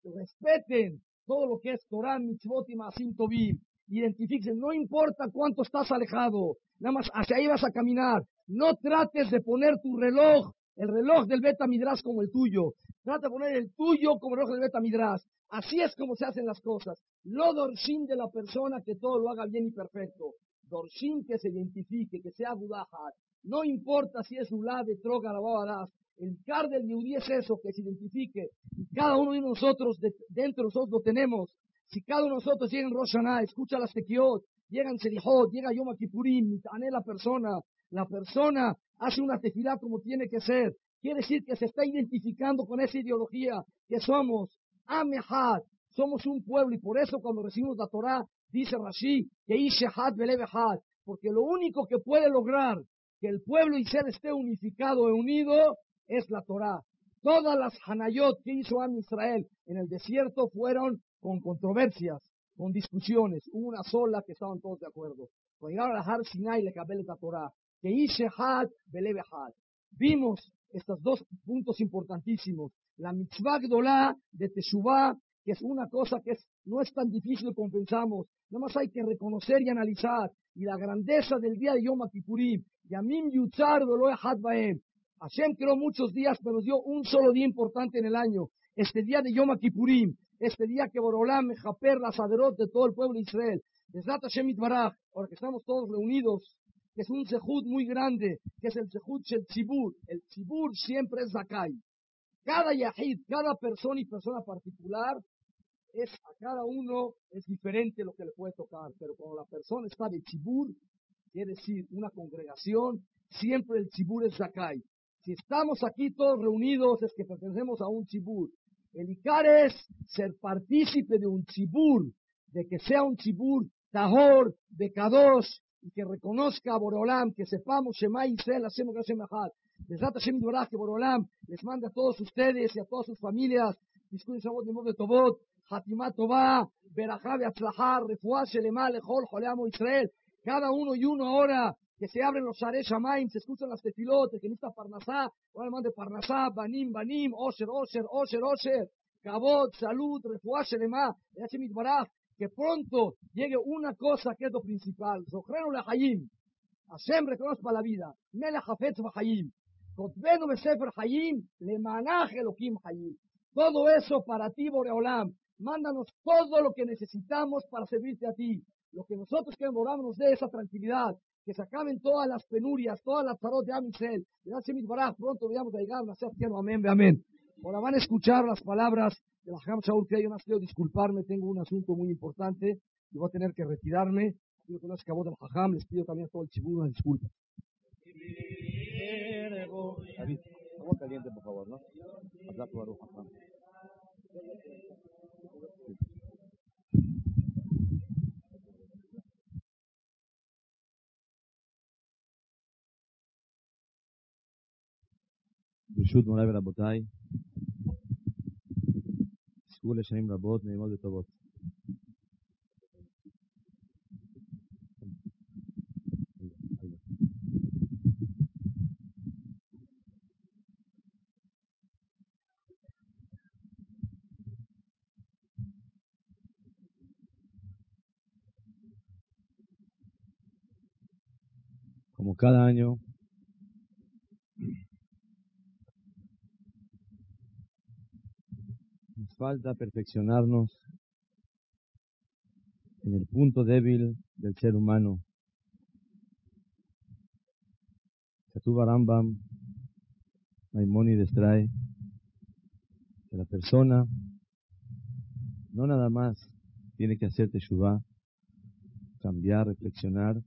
Respeten todo lo que es Torah, Mitzvot y Masim Tobim. Identifíquense. No importa cuánto estás alejado. Nada más hacia ahí vas a caminar. No trates de poner tu reloj, el reloj del Beta Midras como el tuyo. Trata de poner el tuyo como el reloj del Beta Midras. Así es como se hacen las cosas. Lo dorshin de la persona que todo lo haga bien y perfecto. Dorshin que se identifique, que sea Budahat. No importa si es Ulá de Troga, el car del Yehudi es eso, que se identifique. Cada uno de nosotros, dentro de nosotros lo tenemos. Si cada uno de nosotros llega en Roshaná, escucha las Tequiot, llega en Serihot, llega Yom Kippurim, la persona, la persona hace una tefilá como tiene que ser. Quiere decir que se está identificando con esa ideología que somos Amehad, somos un pueblo y por eso cuando recibimos la Torah, dice Rashi, que Ishehad Belebehad, porque lo único que puede lograr que el pueblo Israel esté unificado e unido es la Torah. Todas las Hanayot que hizo Am Israel en el desierto fueron con controversias, con discusiones. Una sola que estaban todos de acuerdo. Cuando llegaron a Har Sinai le cabel la Torah. Que Ishehad Belebehad. Vimos estos dos puntos importantísimos. La mitzvah gdolá de Teshuvah, que es una cosa que es, no es tan difícil como pensamos. Nada más hay que reconocer y analizar. Y la grandeza del día de Yom Kippurim. Yamim Yutzar Had Baem. Hashem creó muchos días, pero dio un solo día importante en el año. Este día de Yom Kippurim. Este día que Borolam, Japer, la de todo el pueblo de Israel. Ahora que estamos todos reunidos que es un sehut muy grande, que es el sehut del tzibur. El tzibur siempre es zakai. Cada yahid, cada persona y persona particular, es a cada uno es diferente lo que le puede tocar, pero cuando la persona está de tzibur, quiere decir una congregación, siempre el tzibur es zakai. Si estamos aquí todos reunidos es que pertenecemos a un tzibur. El Icar es ser partícipe de un tzibur, de que sea un tzibur tahor, de y que reconozca a Borolam, que sepamos Shema Israel, hacemos Hashem Echad. Besat Hashem Dorah, que Borolam les manda a todos ustedes y a todas sus familias, disculpen Shabbat de Tobot, Hatimat Tová, Berajá Beatzlahá, Refuá Shelema, Lejol, Joleamo Israel. Cada uno y uno ahora que se abren los Share Shamaim, se escuchan las tefilotes, que necesita Parnasá, ahora mande Parnasá, Banim, Banim, Osher, Osher, Osher, Osher, Kabot, Salud, Refuá Shelema, Hashem Itbaraj, que pronto llegue una cosa que es lo principal. Zohrenu le Hayim. Hashem reconozca la vida. Mele Hafetz Hayim. Kotbenu Besefer Hayim. Le manaje Elohim Hayim. Todo eso para ti, Boreolam. Mándanos todo lo que necesitamos para servirte a ti. Lo que nosotros queremos, nos dé esa tranquilidad. Que se acaben todas las penurias, todas las tarot de Amisel. Gracias, Baraj. Pronto vayamos a llegar a nacer Amén, amén. Ahora van a escuchar las palabras de la Ham Shaul que yo más quiero disculparme, tengo un asunto muy importante y voy a tener que retirarme. Que no se acabó del Jajam, les pido también a todo el chibú una disculpa. David, agua caliente, por favor, ¿no? ברשות מוריי ורבותיי, זכו לשנים רבות, נעימות וטובות. Como cada año, falta perfeccionarnos en el punto débil del ser humano, Katuba Rambam, Maimónides trae que la persona no nada más tiene que hacer teshuvah, cambiar, reflexionar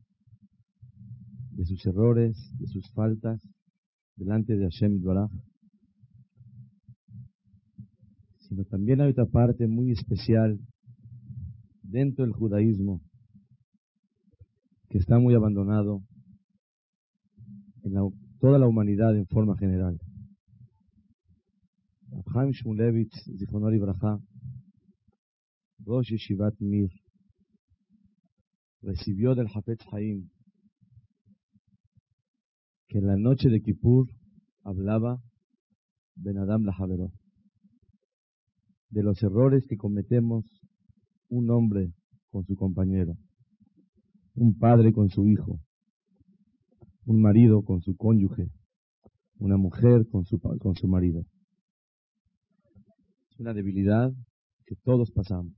de sus errores, de sus faltas, delante de Hashem Dvarah, sino también hay otra parte muy especial dentro del judaísmo que está muy abandonado en toda la humanidad en forma general. Abraham Shmulevich, Zichonori Braja, Rosh Yeshivat Mir, recibió del Hafetz Haim que en la noche de Kippur hablaba Ben Adam Lajaveró, de los errores que cometemos un hombre con su compañero, un padre con su hijo, un marido con su cónyuge, una mujer con su, con su marido. Es una debilidad que todos pasamos.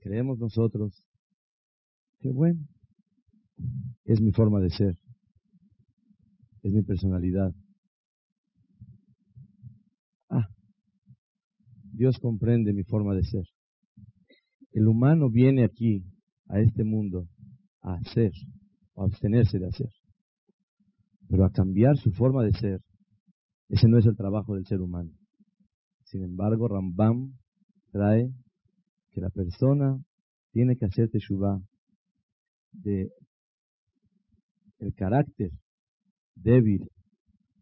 Creemos nosotros que bueno, es mi forma de ser, es mi personalidad. Ah, Dios comprende mi forma de ser. El humano viene aquí, a este mundo, a hacer o a abstenerse de hacer. Pero a cambiar su forma de ser, ese no es el trabajo del ser humano. Sin embargo, Rambam trae que la persona tiene que hacer teshuvah de el carácter débil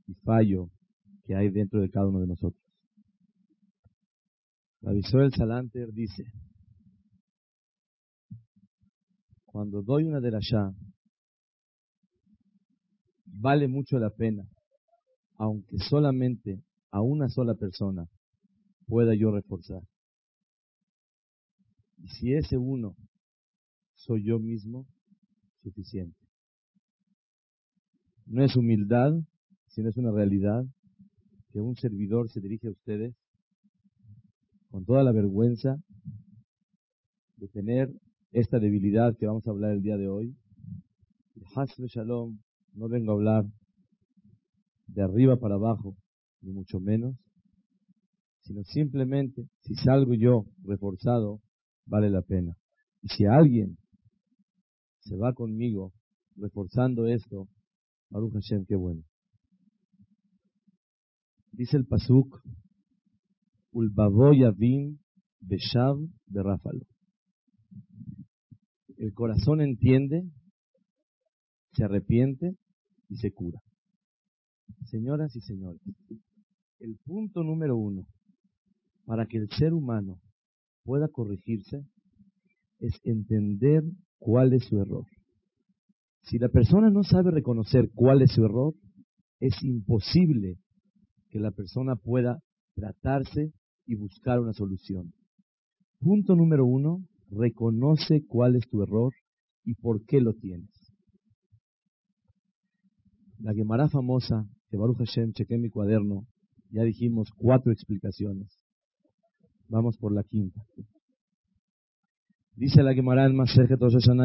y fallo que hay dentro de cada uno de nosotros. La el Salanter dice, cuando doy una derashá, vale mucho la pena, aunque solamente a una sola persona pueda yo reforzar. Y si ese uno soy yo mismo, suficiente. No es humildad, sino es una realidad que un servidor se dirige a ustedes con toda la vergüenza de tener esta debilidad que vamos a hablar el día de hoy. Hasbe Shalom, no vengo a hablar de arriba para abajo, ni mucho menos, sino simplemente si salgo yo reforzado, vale la pena. Y si alguien se va conmigo reforzando esto, Baruch Hashem, qué bueno. Dice el Pasuk, Beshav de Ráfalo. El corazón entiende, se arrepiente y se cura. Señoras y señores, el punto número uno para que el ser humano pueda corregirse es entender cuál es su error. Si la persona no sabe reconocer cuál es su error, es imposible que la persona pueda tratarse y buscar una solución. Punto número uno, reconoce cuál es tu error y por qué lo tienes. La Gemara famosa, que Baruch Hashem, chequé mi cuaderno, ya dijimos cuatro explicaciones. Vamos por la quinta. Dice la Gemara en Masejet Rosh Hashanah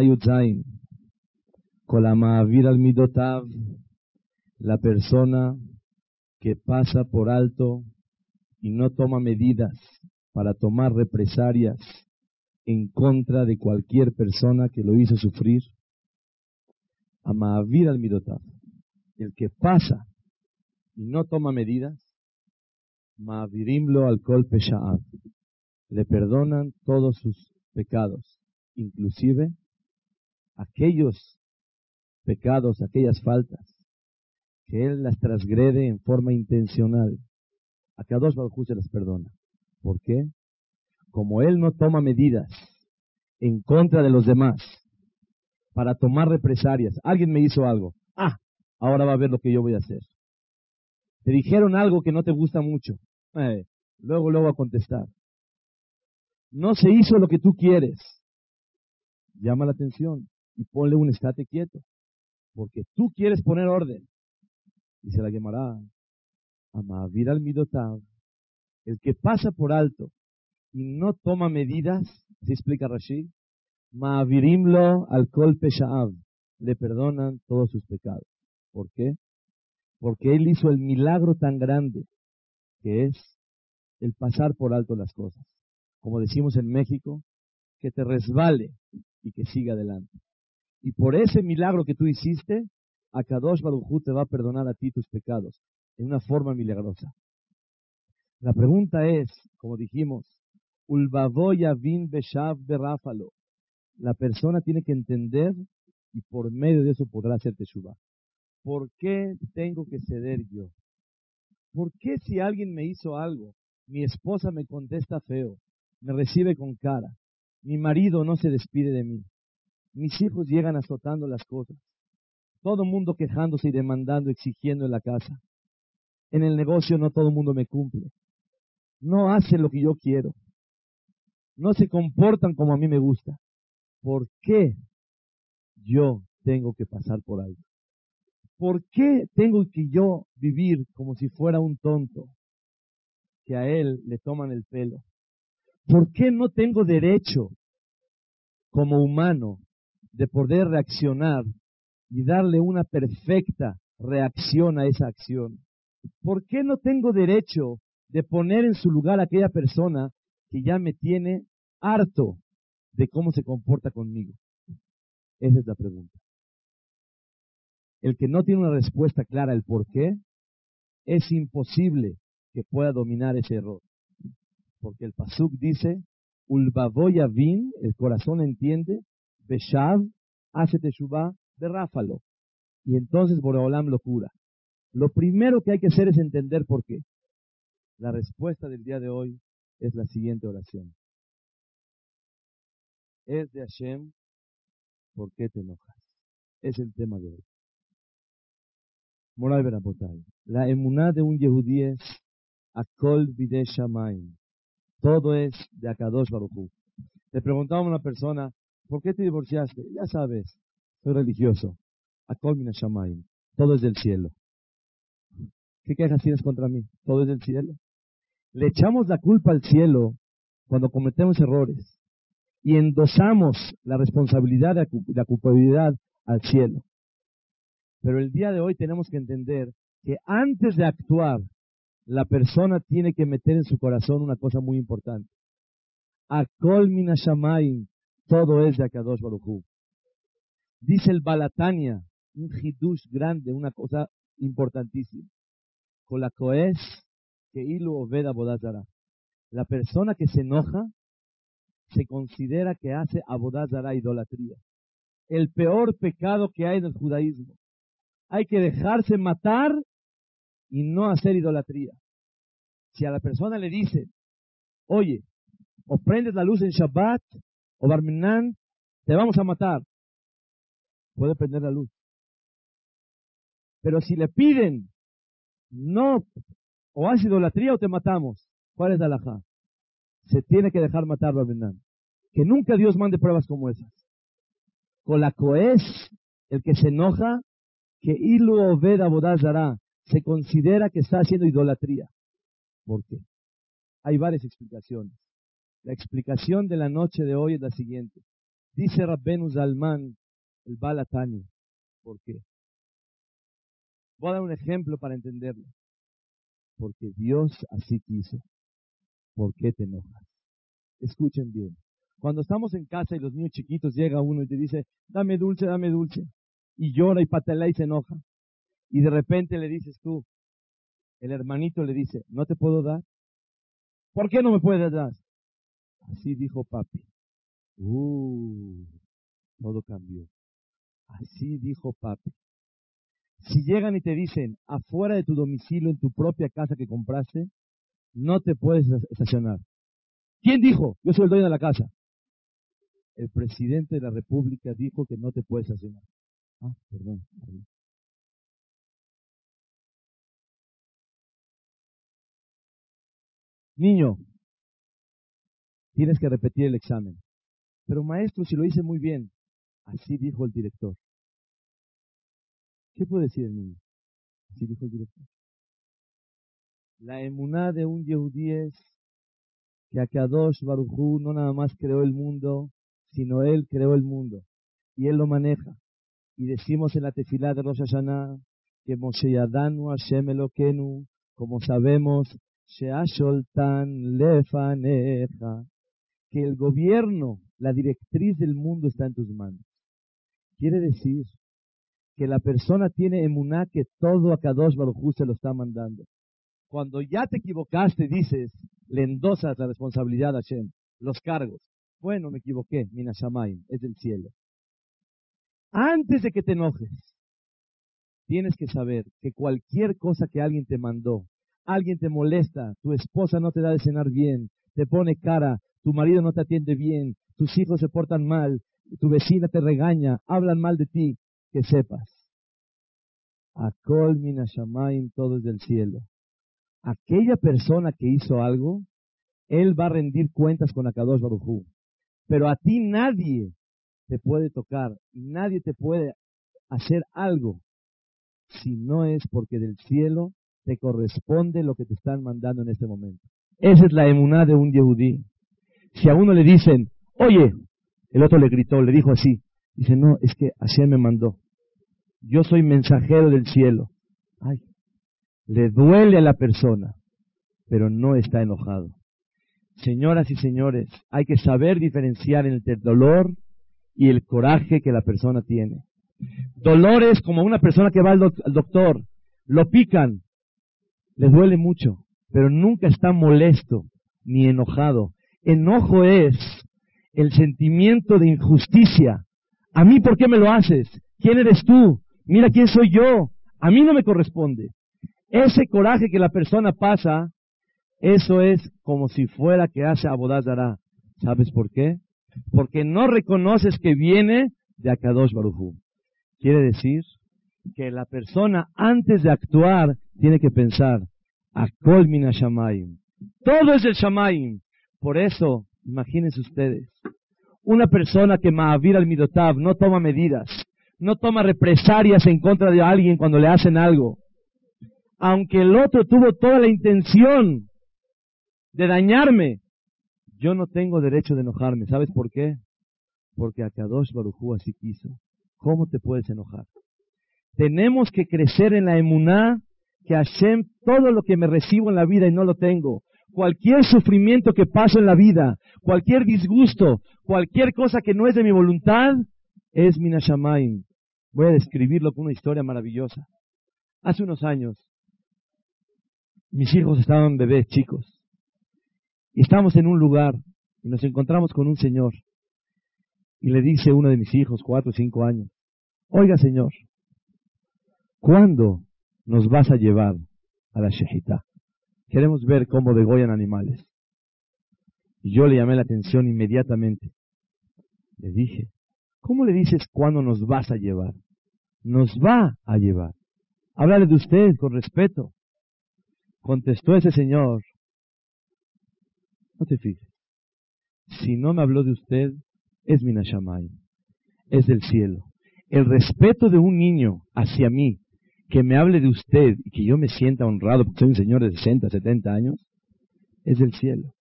al Midotav, la persona que pasa por alto y no toma medidas para tomar represalias en contra de cualquier persona que lo hizo sufrir. Amavir al Midotav, el que pasa y no toma medidas, Ma'avirimlo al Kol Pesha'av, le perdonan todos sus pecados, inclusive aquellos pecados, aquellas faltas, que él las transgrede en forma intencional. A dos Baruj se las perdona. ¿Por qué? Como él no toma medidas en contra de los demás para tomar represalias. Alguien me hizo algo. Ah, ahora va a ver lo que yo voy a hacer. Te dijeron algo que no te gusta mucho. Eh, luego, luego a contestar. No se hizo lo que tú quieres. Llama la atención y ponle un estate quieto. Porque tú quieres poner orden. Y se la quemará. Amavir al midotav. El que pasa por alto y no toma medidas, se explica Rashid, Ma'avirimlo al kol Le perdonan todos sus pecados. ¿Por qué? porque Él hizo el milagro tan grande que es el pasar por alto las cosas. Como decimos en México, que te resbale y que siga adelante. Y por ese milagro que tú hiciste, Akadosh Baruj te va a perdonar a ti tus pecados en una forma milagrosa. La pregunta es, como dijimos, Ulbavoya vin beshav berráfalo. La persona tiene que entender y por medio de eso podrá hacer teshuva. ¿Por qué tengo que ceder yo? ¿Por qué si alguien me hizo algo, mi esposa me contesta feo, me recibe con cara, mi marido no se despide de mí, mis hijos llegan azotando las cosas, todo mundo quejándose y demandando, exigiendo en la casa, en el negocio no todo el mundo me cumple, no hacen lo que yo quiero, no se comportan como a mí me gusta. ¿Por qué yo tengo que pasar por algo? ¿Por qué tengo que yo vivir como si fuera un tonto que a él le toman el pelo? ¿Por qué no tengo derecho como humano de poder reaccionar y darle una perfecta reacción a esa acción? ¿Por qué no tengo derecho de poner en su lugar a aquella persona que ya me tiene harto de cómo se comporta conmigo? Esa es la pregunta. El que no tiene una respuesta clara al por qué, es imposible que pueda dominar ese error. Porque el Pasuk dice, Ulbavoya vin, el corazón entiende, Beshav, hace teshuva, de ráfalo. Y entonces Boreolam lo cura. Lo primero que hay que hacer es entender por qué. La respuesta del día de hoy es la siguiente oración. Es de Hashem, ¿por qué te enojas? Es el tema de hoy. Moral Berabotay. La emuná de un yehudí es Akol Bide Shamaim. Todo es de Akadosh Baruchu. Le preguntaba a una persona, ¿por qué te divorciaste? Ya sabes, soy religioso. Akol Bide Shamaim. Todo es del cielo. ¿Qué quejas tienes contra mí? Todo es del cielo. Le echamos la culpa al cielo cuando cometemos errores y endosamos la responsabilidad la culpabilidad al cielo. Pero el día de hoy tenemos que entender que antes de actuar, la persona tiene que meter en su corazón una cosa muy importante. Akol minashamayim, todo es de Akadosh Baruchu. Dice el Balatania, un hidush grande, una cosa importantísima. La persona que se enoja se considera que hace abodazara idolatría. El peor pecado que hay en el judaísmo hay que dejarse matar y no hacer idolatría. Si a la persona le dice, oye, o prendes la luz en Shabbat o Barminan, te vamos a matar, puede prender la luz. Pero si le piden, no, o haces idolatría o te matamos, ¿cuál es la? Se tiene que dejar matar Barminan. Que nunca Dios mande pruebas como esas. Con la coes, el que se enoja, que Ilu Obed Abodazara se considera que está haciendo idolatría. ¿Por qué? Hay varias explicaciones. La explicación de la noche de hoy es la siguiente. Dice Rabbenu Zalman, el Balatani. ¿Por qué? Voy a dar un ejemplo para entenderlo. Porque Dios así quiso. ¿Por qué te enojas? Escuchen bien. Cuando estamos en casa y los niños chiquitos llega uno y te dice, dame dulce, dame dulce y llora y patalea y se enoja. Y de repente le dices tú, el hermanito le dice, no te puedo dar. ¿Por qué no me puedes dar? Así dijo papi. Uh, todo cambió. Así dijo papi. Si llegan y te dicen, afuera de tu domicilio, en tu propia casa que compraste, no te puedes estacionar. ¿Quién dijo? Yo soy el dueño de la casa. El presidente de la República dijo que no te puedes estacionar. Ah, perdón. Niño, tienes que repetir el examen. Pero maestro, si lo hice muy bien, así dijo el director. ¿Qué puede decir el niño? Así dijo el director. La emuná de un yehudí es que Akadosh Barujú no nada más creó el mundo, sino él creó el mundo. Y él lo maneja y decimos en la tefilá de Rosh Hashanah, que Moshe Yadanu Hashem Eloquenu, como sabemos, Sheasholtan Lefaneja, que el gobierno, la directriz del mundo está en tus manos. Quiere decir que la persona tiene emuná que todo a Kadosh Baruj se lo está mandando. Cuando ya te equivocaste, dices, le endosas la responsabilidad a Hashem, los cargos. Bueno, me equivoqué, Minashamayim, es del cielo. Antes de que te enojes, tienes que saber que cualquier cosa que alguien te mandó, alguien te molesta, tu esposa no te da de cenar bien, te pone cara, tu marido no te atiende bien, tus hijos se portan mal, tu vecina te regaña, hablan mal de ti, que sepas. Akol minashamayim, todo es del cielo. Aquella persona que hizo algo, él va a rendir cuentas con Akadosh Barujú. Pero a ti nadie te puede tocar, nadie te puede hacer algo si no es porque del cielo te corresponde lo que te están mandando en este momento. Esa es la emuná de un yehudí. Si a uno le dicen, oye, el otro le gritó, le dijo así, dice, no, es que así me mandó. Yo soy mensajero del cielo. Ay, le duele a la persona, pero no está enojado. Señoras y señores, hay que saber diferenciar entre el dolor y el coraje que la persona tiene. Dolor es como una persona que va al, doctor, lo pican, le duele mucho, pero nunca está molesto ni enojado. Enojo es el sentimiento de injusticia. ¿A mí por qué me lo haces? ¿Quién eres tú? Mira quién soy yo. A mí no me corresponde. Ese coraje que la persona pasa, eso es como si fuera que hace abodazara. ¿Sabes por qué? Porque no reconoces que viene de Akadosh Barujú. Quiere decir que la persona antes de actuar tiene que pensar, Akol mina shamayim. Todo es el shamayim. Por eso, imagínense ustedes, una persona que Ma'avir al Midotav no toma medidas, no toma represalias en contra de alguien cuando le hacen algo, aunque el otro tuvo toda la intención de dañarme, yo no tengo derecho de enojarme. ¿Sabes por qué? Porque Akadosh Barujú así quiso. ¿Cómo te puedes enojar? Tenemos que crecer en la emuná que Hashem, todo lo que me recibo en la vida y no lo tengo, cualquier sufrimiento que paso en la vida, cualquier disgusto, cualquier cosa que no es de mi voluntad, es Minashamayim. Voy a describirlo con una historia maravillosa. Hace unos años, mis hijos estaban bebés chicos. Y estábamos en un lugar y nos encontramos con un señor. Y le dice uno de mis hijos, cuatro o cinco años, oiga señor, ¿cuándo nos vas a llevar a la Shehita? Queremos ver cómo degollan animales. Y yo le llamé la atención inmediatamente. Le dije, ¿cómo le dices cuándo nos vas a llevar? Nos va a llevar. Háblale de usted con respeto. Contestó ese señor, no te fijes. Si no me habló de usted, es Minashamay, es del cielo. El respeto de un niño hacia mí, que me hable de usted y que yo me sienta honrado porque soy un señor de 60, 70 años, es del cielo.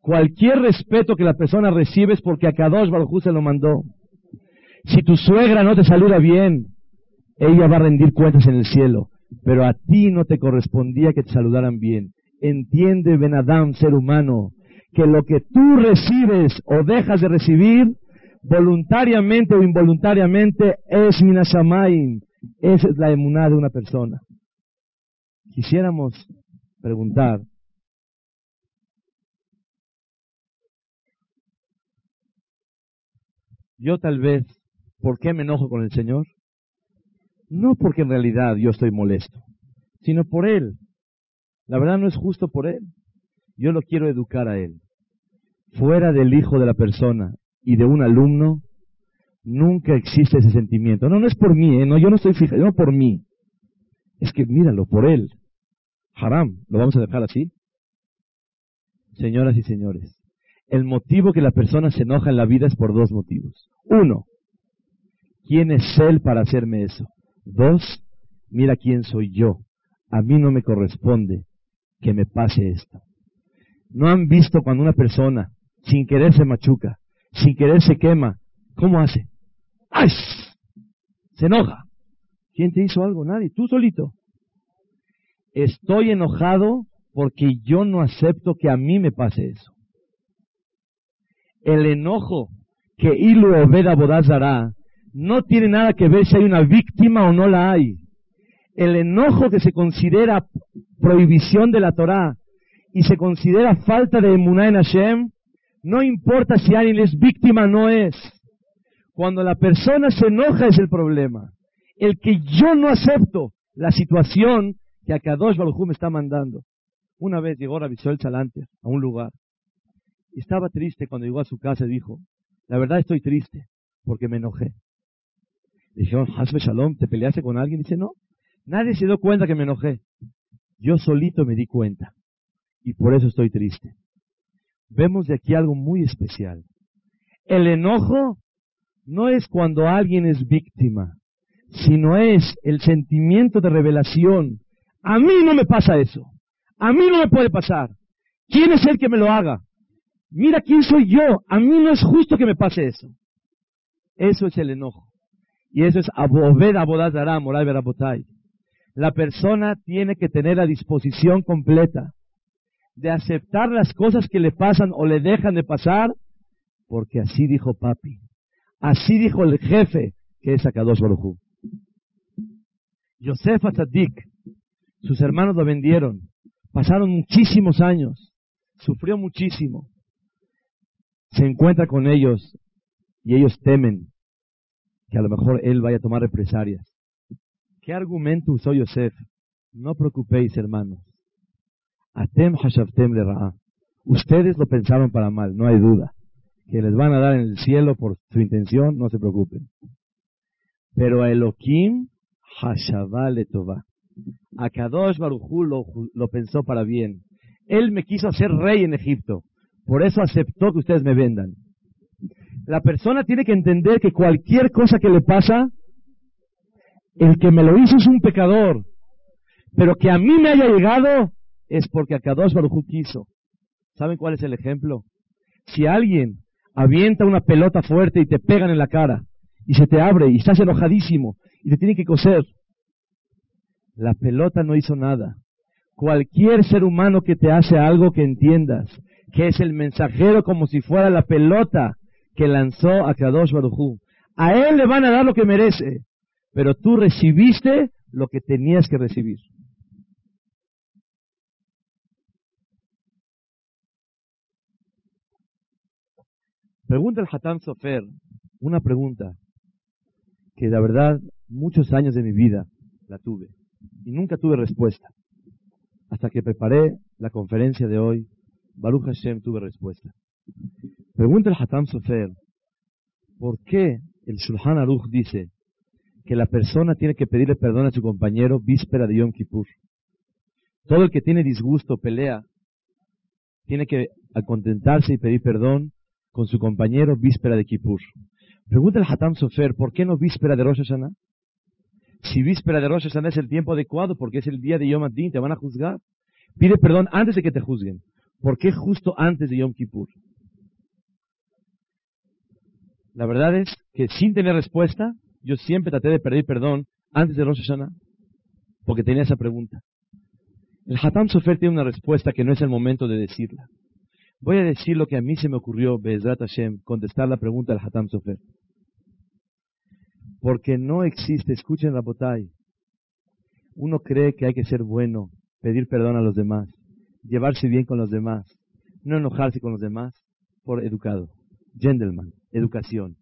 Cualquier respeto que la persona recibe es porque a Kadosh Baruj se lo mandó. Si tu suegra no te saluda bien, ella va a rendir cuentas en el cielo, pero a ti no te correspondía que te saludaran bien. Entiende, Benadam, ser humano, que lo que tú recibes o dejas de recibir, voluntariamente o involuntariamente, es Minashamayim. Esa es la emuná de una persona. Quisiéramos preguntar, yo tal vez, ¿por qué me enojo con el Señor? No porque en realidad yo estoy molesto, sino por Él. La verdad no es justo por Él. Yo lo quiero educar a Él. Fuera del hijo de la persona y de un alumno, nunca existe ese sentimiento. No, no es por mí, ¿eh? no, yo no estoy fijado, no por mí. Es que míralo, por Él. Haram, ¿lo vamos a dejar así? Señoras y señores, el motivo que la persona se enoja en la vida es por dos motivos. Uno, ¿quién es Él para hacerme eso? Dos, mira quién soy yo. A mí no me corresponde que me pase esto. ¿No han visto cuando una persona sin querer se machuca, sin querer se quema? ¿Cómo hace? ¡Ay! Se enoja. ¿Quién te hizo algo? Nadie. Tú solito. Estoy enojado porque yo no acepto que a mí me pase eso. El enojo que Ilu Obeda Bodazara no tiene nada que ver si hay una víctima o no la hay. El enojo que se considera prohibición de la Torah y se considera falta de emuná en Hashem, no importa si alguien es víctima o no es. Cuando la persona se enoja es el problema. El que yo no acepto la situación que Akadosh Baruj me está mandando. Una vez llegó Rabisuel Chalante a un lugar. Estaba triste cuando llegó a su casa y dijo, la verdad estoy triste porque me enojé. Le dijeron, Hasbe Shalom, ¿te peleaste con alguien? Dice, no, nadie se dio cuenta que me enojé. Yo solito me di cuenta y por eso estoy triste. Vemos de aquí algo muy especial. El enojo no es cuando alguien es víctima, sino es el sentimiento de revelación. A mí no me pasa eso. A mí no me puede pasar. ¿Quién es el que me lo haga? Mira quién soy yo. A mí no es justo que me pase eso. Eso es el enojo. Y eso es aboved abodazara, moral verabotay. La persona tiene que tener la disposición completa de aceptar las cosas que le pasan o le dejan de pasar, porque así dijo papi. Así dijo el jefe, que es Akadosh Barujú. Yosef Atzadik, sus hermanos lo vendieron. Pasaron muchísimos años. Sufrió muchísimo. Se encuentra con ellos y ellos temen que a lo mejor él vaya a tomar represalias. ¿Qué argumento usó Yosef? No preocupéis, hermanos. Atem hashavtem le Ustedes lo pensaron para mal, no hay duda. Que les van a dar en el cielo por su intención, no se preocupen. Pero a Elohim hashavá le tová. A Kadosh Barujú lo, pensó para bien. Él me quiso hacer rey en Egipto. Por eso aceptó que ustedes me vendan. La persona tiene que entender que cualquier cosa que le pasa, el que me lo hizo es un pecador. Pero que a mí me haya llegado es porque Akadosh Baruj quiso. ¿Saben cuál es el ejemplo? Si alguien avienta una pelota fuerte y te pegan en la cara y se te abre y estás enojadísimo y te tiene que coser, la pelota no hizo nada. Cualquier ser humano que te hace algo que entiendas, que es el mensajero como si fuera la pelota que lanzó a Kadosh Baruj A él le van a dar lo que merece, pero tú recibiste lo que tenías que recibir. Pregunta el Hatam Sofer, una pregunta que la verdad muchos años de mi vida la tuve y nunca tuve respuesta. Hasta que preparé la conferencia de hoy, Baruch Hashem tuve respuesta. Pregunta el Hatam Sofer, ¿por qué el Shulchan Aruch dice que la persona tiene que pedirle perdón a su compañero víspera de Yom Kippur? Todo el que tiene disgusto, pelea, tiene que contentarse y pedir perdón con su compañero víspera de Kippur. Pregunta el Hatam Sofer, ¿por qué no víspera de Rosh Hashanah? Si víspera de Rosh Hashanah es el tiempo adecuado porque es el día de Yom Adin, te van a juzgar. Pide perdón antes de que te juzguen. ¿Por qué justo antes de Yom Kippur? La verdad es que sin tener respuesta, yo siempre traté de pedir perdón antes de Rosh Hashanah porque tenía esa pregunta. El Hatam Sofer tiene una respuesta que no es el momento de decirla. Voy a decir lo que a mí se me ocurrió, Bezrat Hashem, contestar la pregunta del Hatam Sofer. Porque no existe, escuchen la botay. Uno cree que hay que ser bueno, pedir perdón a los demás, llevarse bien con los demás, no enojarse con los demás, por educado, gentleman, educación,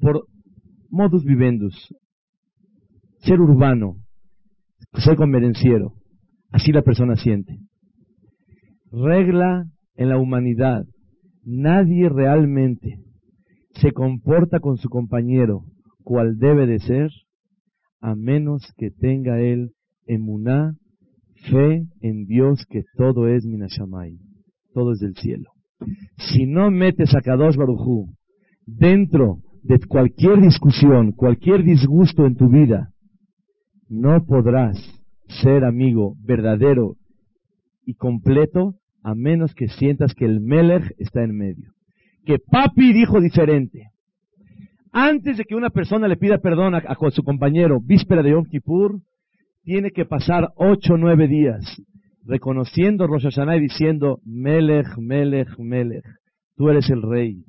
por modus vivendus, ser urbano, ser convenenciero. Así la persona siente. Regla en la humanidad nadie realmente se comporta con su compañero cual debe de ser, a menos que tenga él emuná, fe en Dios que todo es minashamay, todo es del cielo. Si no metes a Kadosh Barujú dentro de cualquier discusión, cualquier disgusto en tu vida, no podrás ser amigo verdadero y completo a menos que sientas que el Melech está en medio. Que papi dijo diferente. Antes de que una persona le pida perdón a, su compañero, víspera de Yom Kippur, tiene que pasar ocho o nueve días reconociendo Rosh Hashanah y diciendo, Melech, Melech, Melech, tú eres el rey.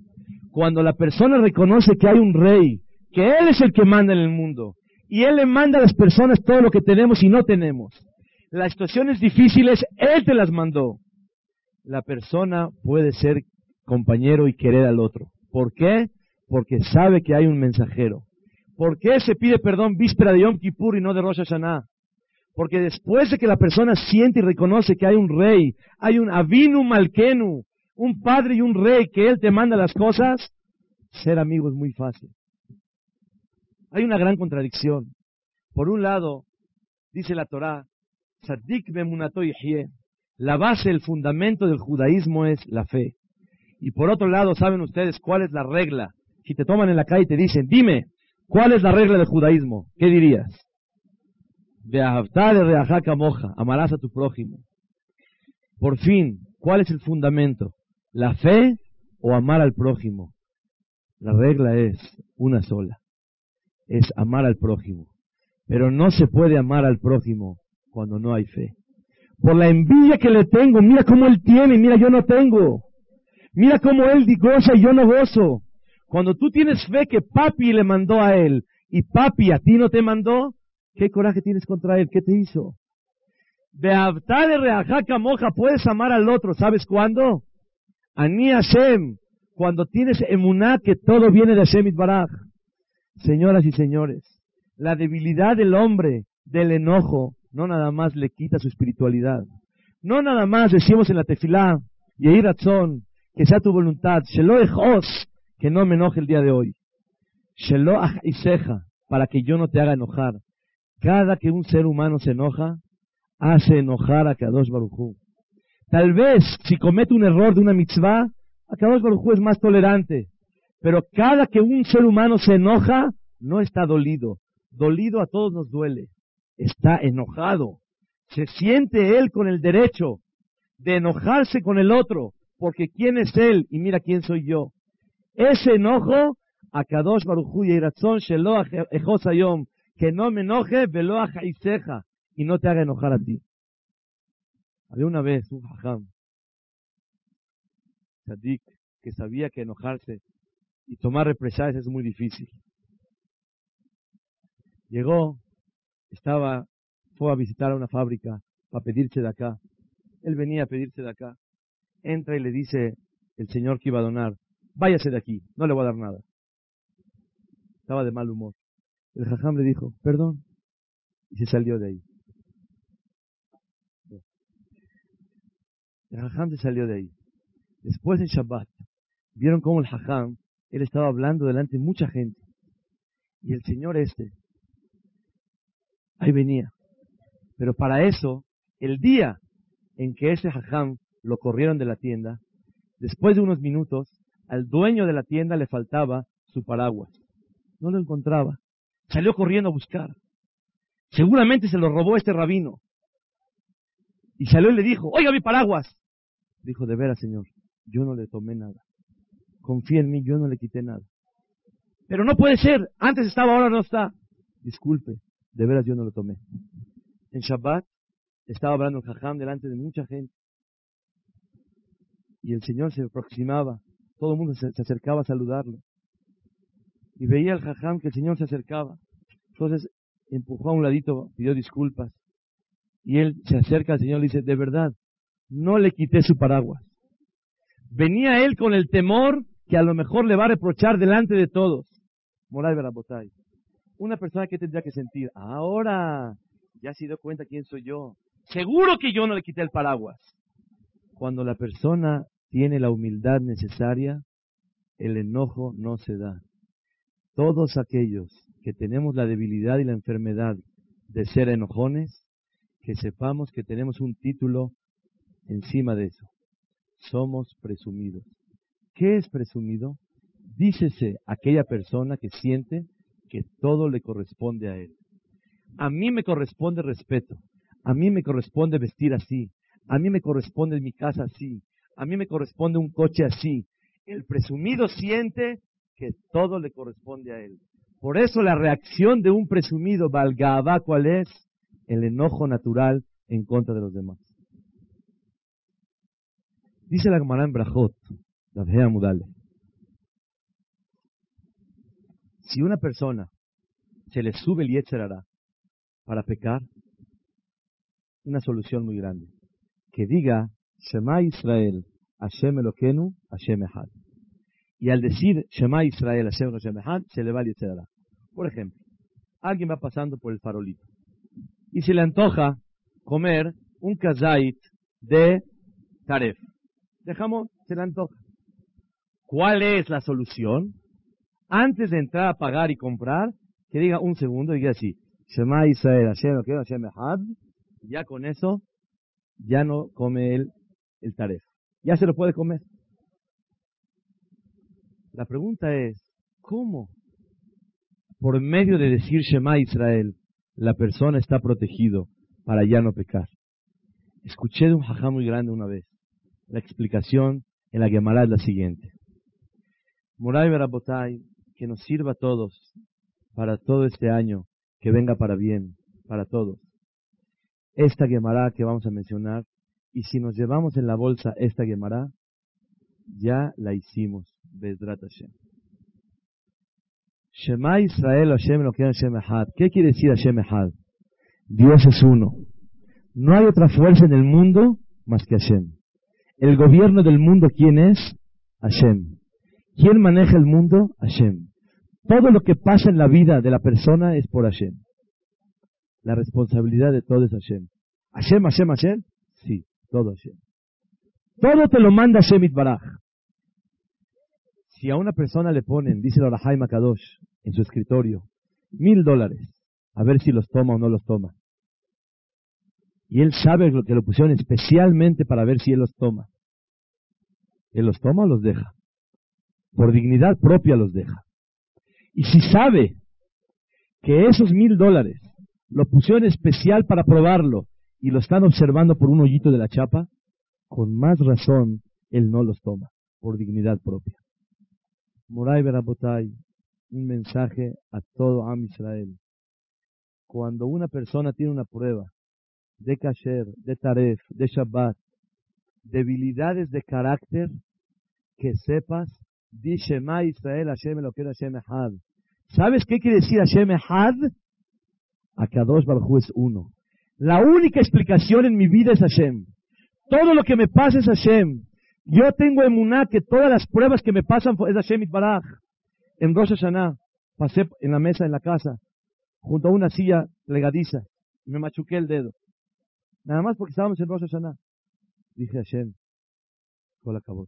Cuando la persona reconoce que hay un rey, que Él es el que manda en el mundo, y Él le manda a las personas todo lo que tenemos y no tenemos, las situaciones difíciles, Él te las mandó. La persona puede ser compañero y querer al otro. ¿Por qué? Porque sabe que hay un mensajero. ¿Por qué se pide perdón víspera de Yom Kippur y no de Rosh Hashanah? Porque después de que la persona siente y reconoce que hay un rey, hay un Avinu Malkenu, un padre y un rey que él te manda las cosas, ser amigo es muy fácil. Hay una gran contradicción. Por un lado, dice la Torá, Sadik la base, el fundamento del judaísmo es la fe. Y por otro lado, ¿saben ustedes cuál es la regla? Si te toman en la calle y te dicen, dime, ¿cuál es la regla del judaísmo? ¿Qué dirías? moja, amarás a tu prójimo. Por fin, ¿cuál es el fundamento? ¿La fe o amar al prójimo? La regla es una sola, es amar al prójimo. Pero no se puede amar al prójimo cuando no hay fe. Por la envidia que le tengo, mira cómo él tiene, mira yo no tengo. Mira cómo él goza y yo no gozo. Cuando tú tienes fe que papi le mandó a él y papi a ti no te mandó, ¿Qué coraje tienes contra él? ¿Qué te hizo? De de reajaca moja, puedes amar al otro. ¿Sabes cuándo? Ani Hashem, cuando tienes emuná que todo viene de Hashem Baraj. Señoras y señores, la debilidad del hombre, del enojo, no nada más le quita su espiritualidad. No nada más decimos en la tefilá, y razón, que sea tu voluntad, Shelo que no me enoje el día de hoy. Shelo Iseja, para que yo no te haga enojar. Cada que un ser humano se enoja, hace enojar a Kadosh Barujú. Tal vez si comete un error de una mitzvah, a Kadosh Barujú es más tolerante. Pero cada que un ser humano se enoja, no está dolido. Dolido a todos nos duele. Está enojado. Se siente él con el derecho de enojarse con el otro, porque quién es él y mira quién soy yo. Ese enojo, a Kadosh Barujú y Ejosayom, que no me enoje, y no te haga enojar a ti. Había una vez un jajam, Sadik, que sabía que enojarse y tomar represalias es muy difícil. Llegó, estaba, fue a visitar a una fábrica para pedirse de acá. Él venía a pedirse de acá. Entra y le dice el señor que iba a donar, váyase de aquí, no le voy a dar nada. Estaba de mal humor. El jajam le dijo, perdón, y se salió de ahí. El jajam se salió de ahí. Después en Shabbat, vieron cómo el jajam, él estaba hablando delante de mucha gente. Y el señor este, ahí venía. Pero para eso, el día en que ese jajam lo corrieron de la tienda, después de unos minutos, al dueño de la tienda le faltaba su paraguas. No lo encontraba. Salió corriendo a buscar. Seguramente se lo robó este rabino. Y salió y le dijo, oiga mi paraguas. Dijo, de veras, señor, yo no le tomé nada. Confía en mí, yo no le quité nada. Pero no puede ser, antes estaba, ahora no está. Disculpe, de veras yo no lo tomé. En Shabbat estaba hablando el jajam delante de mucha gente. Y el Señor se aproximaba, todo el mundo se acercaba a saludarlo y veía al jajam que el Señor se acercaba. Entonces empujó a un ladito, pidió disculpas. Y él se acerca al Señor y dice, de verdad, no le quité su paraguas. Venía él con el temor que a lo mejor le va a reprochar delante de todos. Moray Barabotay. Una persona que tendría que sentir, ahora ya se dio cuenta quién soy yo. Seguro que yo no le quité el paraguas. Cuando la persona tiene la humildad necesaria, el enojo no se da todos aquellos que tenemos la debilidad y la enfermedad de ser enojones, que sepamos que tenemos un título encima de eso. Somos presumidos. ¿Qué es presumido? Dícese aquella persona que siente que todo le corresponde a él. A mí me corresponde respeto. A mí me corresponde vestir así. A mí me corresponde mi casa así. A mí me corresponde un coche así. El presumido siente que todo le corresponde a él. Por eso la reacción de un presumido Balgaba, ¿cuál es? El enojo natural en contra de los demás. Dice la Gemara en Brajot, la Mudale. Si una persona se le sube el Yetzerara para pecar, una solución muy grande. Que diga, Shema Israel, Hashem Elokenu, Hashem Echad. Y al decir Shema Israel, Hashem Hashem Echad, se le va el Yetzerara. Por ejemplo, alguien va pasando por el farolito y se le antoja comer un kazait de taref. Dejamos, se le antoja. ¿Cuál es la solución? Antes de entrar a pagar y comprar, que diga un segundo y diga así, Shema Israel, Hashem, Hashem Echad, ya con eso, ya no come él el taref. Ya se lo puede comer. La pregunta es, ¿cómo? Por medio de decir Shema Israel, la persona está protegido para ya no pecar. Escuché de un jajá muy grande una vez. La explicación en la Gemara es la siguiente. Moray Berabotay, que nos sirva a todos para todo este año, que venga para bien, para todos. Esta Gemara que vamos a mencionar, y si nos llevamos en la bolsa esta Gemara, ya la hicimos, Bezrat Hashem. Shema Israel Hashem lo que Hashem Echad. ¿Qué quiere decir Hashem Echad? Dios es uno. No hay otra fuerza en el mundo más que Hashem. El gobierno del mundo, ¿quién es? Hashem. ¿Quién maneja el mundo? Hashem. Todo lo que pasa en la vida de la persona es por Hashem. La responsabilidad de todo es Hashem. Hashem, Hashem, Hashem. Sí, todo Hashem. Todo te lo manda Hashem Itbaraj. Si a una persona le ponen, dice el Orahai Makadosh, en su escritorio, mil dólares, a ver si los toma o no los toma. Y él sabe que lo pusieron especialmente para ver si él los toma. ¿Él los toma o los deja? Por dignidad propia los deja. Y si sabe que esos mil dólares lo pusieron especial para probarlo y lo están observando por un hoyito de la chapa, con más razón él no los toma, por dignidad propia. Moray Berabotay, un mensaje a todo Am Israel. Cuando una persona tiene una prueba de kasher, de taref, de shabbat, debilidades de carácter, que sepas, di Shema Israel Hashem lo que Hashem Echad. ¿Sabes qué quiere decir Hashem Echad? Akadosh Baruj es uno. La única explicación en mi vida es Hashem. Todo lo que me pasa es Hashem. Yo tengo emuná que todas las pruebas que me pasan es Hashem Baraj. En Rosh Hashanah pasé en la mesa en la casa, junto a una silla legadiza, y me machuqué el dedo. Nada más porque estábamos en Rosh Hashanah. Dije Hashem, la acabó.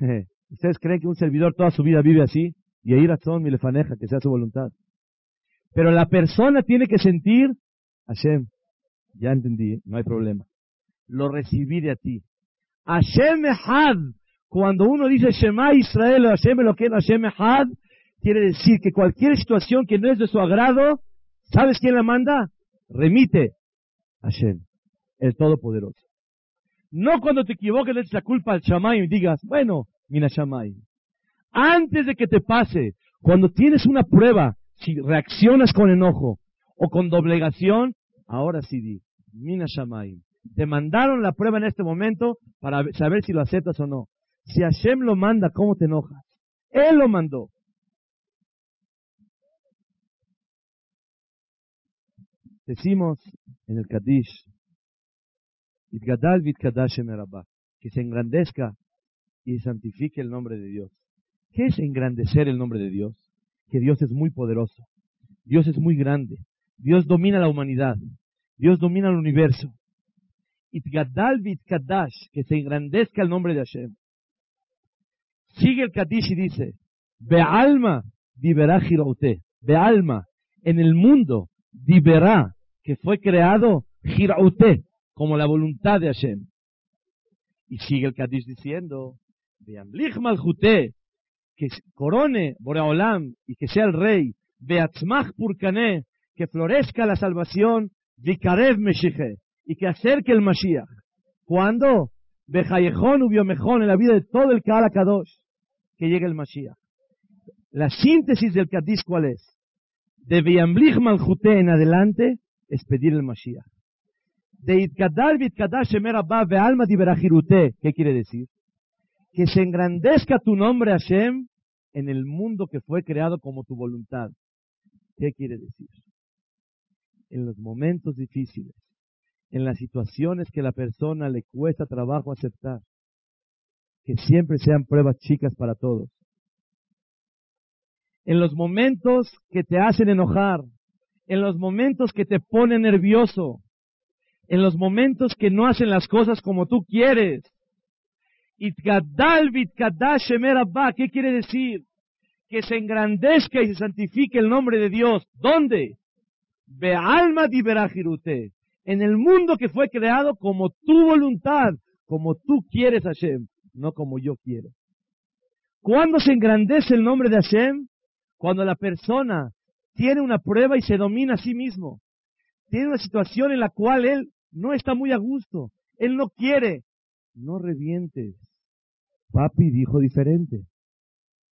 ¿Ustedes creen que un servidor toda su vida vive así? Y ahí razón mi lefaneja, que sea su voluntad. Pero la persona tiene que sentir, Hashem, ya entendí, no hay problema. Lo recibí de a ti. Hashem Ehad, cuando uno dice Shema Israel o Hashem lo que es Hashem Ehad, quiere decir que cualquier situación que no es de su agrado, ¿sabes quién la manda? Remite Hashem, el Todopoderoso. No cuando te equivoques le eches la culpa al Shamayim y digas, bueno, Mina Shamayim. Antes de que te pase, cuando tienes una prueba, si reaccionas con enojo o con doblegación, ahora sí di, Mina Shamayim. Te mandaron la prueba en este momento para saber si lo aceptas o no. Si Hashem lo manda, ¿cómo te enojas? Él lo mandó. Decimos en el Kadish, que se engrandezca y santifique el nombre de Dios. ¿Qué es engrandecer el nombre de Dios? Que Dios es muy poderoso, Dios es muy grande, Dios domina la humanidad, Dios domina el universo. Que se engrandezca el nombre de Hashem. Sigue el Kadish y dice, Be'alma diberá Giraute, Be'alma, en el mundo, diberá, que fue creado Giraute, como la voluntad de Hashem. Y sigue el Kadish diciendo, Be'amlich Malchute, que corone Boreolam y que sea el rey, Beatzmach Purkané, que florezca la salvación, Vikarev Meshiche, y que acerque el Mashiach. ¿Cuándo? Bejayejón mejón en la vida de todo el Kadosh. que llegue el Mashiach. La síntesis del Kaddish, ¿cuál es? De Viamblich Malchute en adelante es pedir el Mashiach. De Itkadal Vitkadash Abba Ve'alma Diberachirute, ¿qué quiere decir? Que se engrandezca tu nombre Hashem en el mundo que fue creado como tu voluntad. ¿Qué quiere decir? En los momentos difíciles, en las situaciones que la persona le cuesta trabajo aceptar, que siempre sean pruebas chicas para todos. En los momentos que te hacen enojar, en los momentos que te ponen nervioso, en los momentos que no hacen las cosas como tú quieres. ¿qué quiere decir? Que se engrandezca y se santifique el nombre de Dios. ¿Dónde? alma diberajirute. En el mundo que fue creado como tu voluntad, como tú quieres Hashem, no como yo quiero. ¿Cuándo se engrandece el nombre de Hashem? Cuando la persona tiene una prueba y se domina a sí mismo. Tiene una situación en la cual él no está muy a gusto. Él no quiere. No revientes. Papi dijo diferente.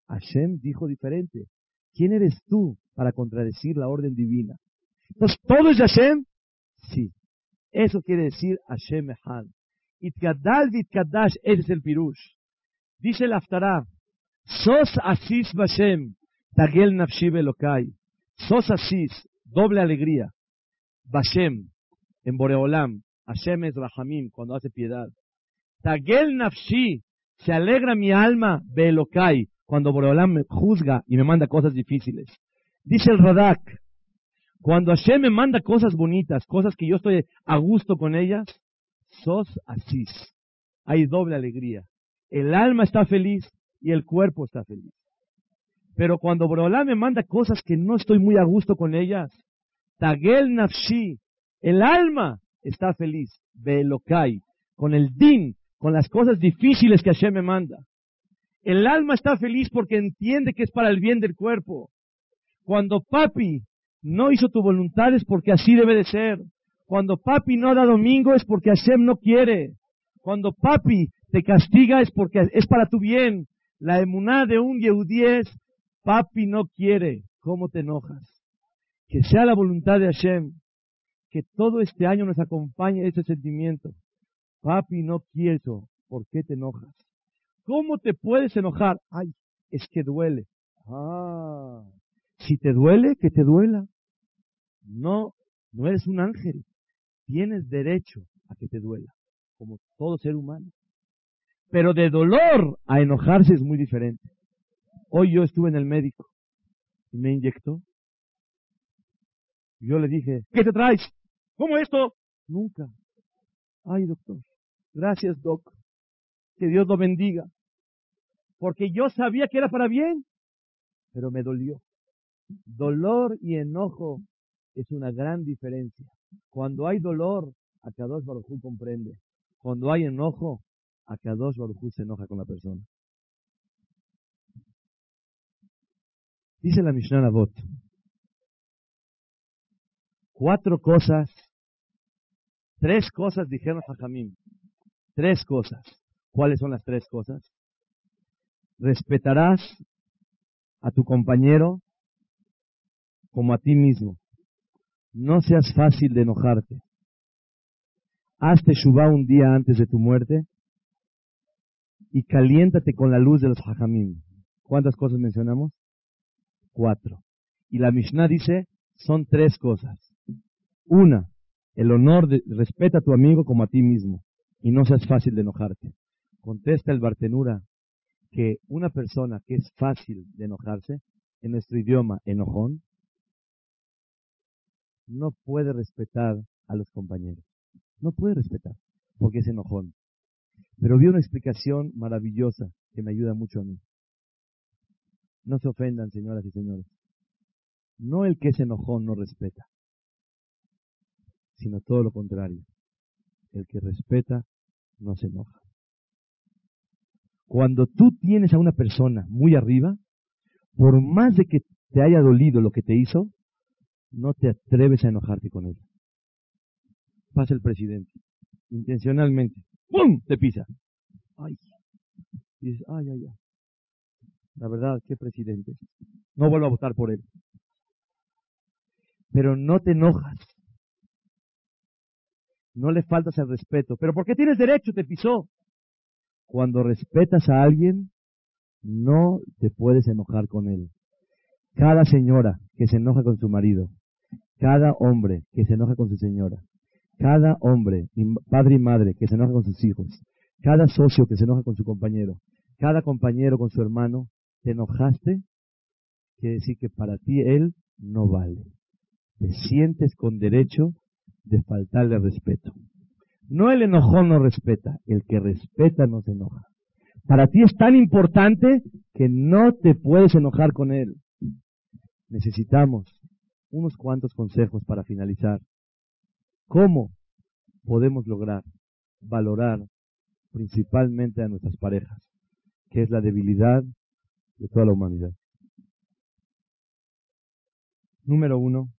Hashem dijo diferente. ¿Quién eres tú para contradecir la orden divina? Entonces, ¿todo es Hashem? Sí. Eso quiere decir Hashem Echad. Itgadal vitkadash, ese es el pirush. Dice el Aftarah, Sos asis bashem, tagel nafshi belokai. Sos asis, doble alegría. Bashem, en Boreolam. Hashem es Rahamim, cuando hace piedad. Tagel nafshi, se alegra mi alma, Belokai, cuando Boreolam me juzga y me manda cosas difíciles. Dice el Radak, cuando Hashem me manda cosas bonitas, cosas que yo estoy a gusto con ellas, sos asís. Hay doble alegría. El alma está feliz y el cuerpo está feliz. Pero cuando Boreolam me manda cosas que no estoy muy a gusto con ellas, Tagel nafshi, el alma está feliz, Belokai, con el din, con las cosas difíciles que Hashem me manda. El alma está feliz porque entiende que es para el bien del cuerpo. Cuando papi no hizo tu voluntad es porque así debe de ser. Cuando papi no da domingo es porque Hashem no quiere. Cuando papi te castiga es porque es para tu bien. La emuná de un Yehudí es, papi no quiere. ¿Cómo te enojas? Que sea la voluntad de Hashem que todo este año nos acompañe ese sentimiento. Papi, no quiero. ¿Por qué te enojas? ¿Cómo te puedes enojar? Ay, es que duele. Ah, si te duele, que te duela. No, no eres un ángel. Tienes derecho a que te duela, como todo ser humano. Pero de dolor a enojarse es muy diferente. Hoy yo estuve en el médico y me inyectó. Yo le dije, ¿qué te traes? ¿Cómo esto? Nunca. Ay, doctor. Gracias, doc. Que Dios lo bendiga. Porque yo sabía que era para bien, pero me dolió. Dolor y enojo es una gran diferencia. Cuando hay dolor, Akadosh Baruj comprende. Cuando hay enojo, Akadosh Baruj se enoja con la persona. Dice la Mishnah Nabot, cuatro cosas Tres cosas dijeron Jajamín. Tres cosas. ¿Cuáles son las tres cosas? Respetarás a tu compañero como a ti mismo. No seas fácil de enojarte. Hazte Shubá un día antes de tu muerte y caliéntate con la luz de los Jajamín. ¿Cuántas cosas mencionamos? Cuatro. Y la Mishnah dice, son tres cosas. Una, el honor de respeta a tu amigo como a ti mismo y no seas fácil de enojarte. Contesta el Bartenura que una persona que es fácil de enojarse, en nuestro idioma enojón, no puede respetar a los compañeros. No puede respetar, porque es enojón. Pero vi una explicación maravillosa que me ayuda mucho a mí. No se ofendan, señoras y señores. No el que es enojón no respeta sino todo lo contrario. El que respeta no se enoja. Cuando tú tienes a una persona muy arriba, por más de que te haya dolido lo que te hizo, no te atreves a enojarte con él. Pasa el presidente, intencionalmente, ¡pum! te pisa. Ay, dices, ay, ay, ay. la verdad, qué presidente. No vuelvo a votar por él. Pero no te enojas. No le faltas el respeto. Pero ¿por qué tienes derecho? Te pisó. Cuando respetas a alguien, no te puedes enojar con él. Cada señora que se enoja con su marido, cada hombre que se enoja con su señora, cada hombre, padre y madre que se enoja con sus hijos, cada socio que se enoja con su compañero, cada compañero con su hermano, te enojaste, quiere decir que para ti él no vale. Te sientes con derecho de faltarle respeto. No el enojón no respeta, el que respeta no se enoja. Para ti es tan importante que no te puedes enojar con él. Necesitamos unos cuantos consejos para finalizar. ¿Cómo podemos lograr valorar principalmente a nuestras parejas, que es la debilidad de toda la humanidad? Número uno,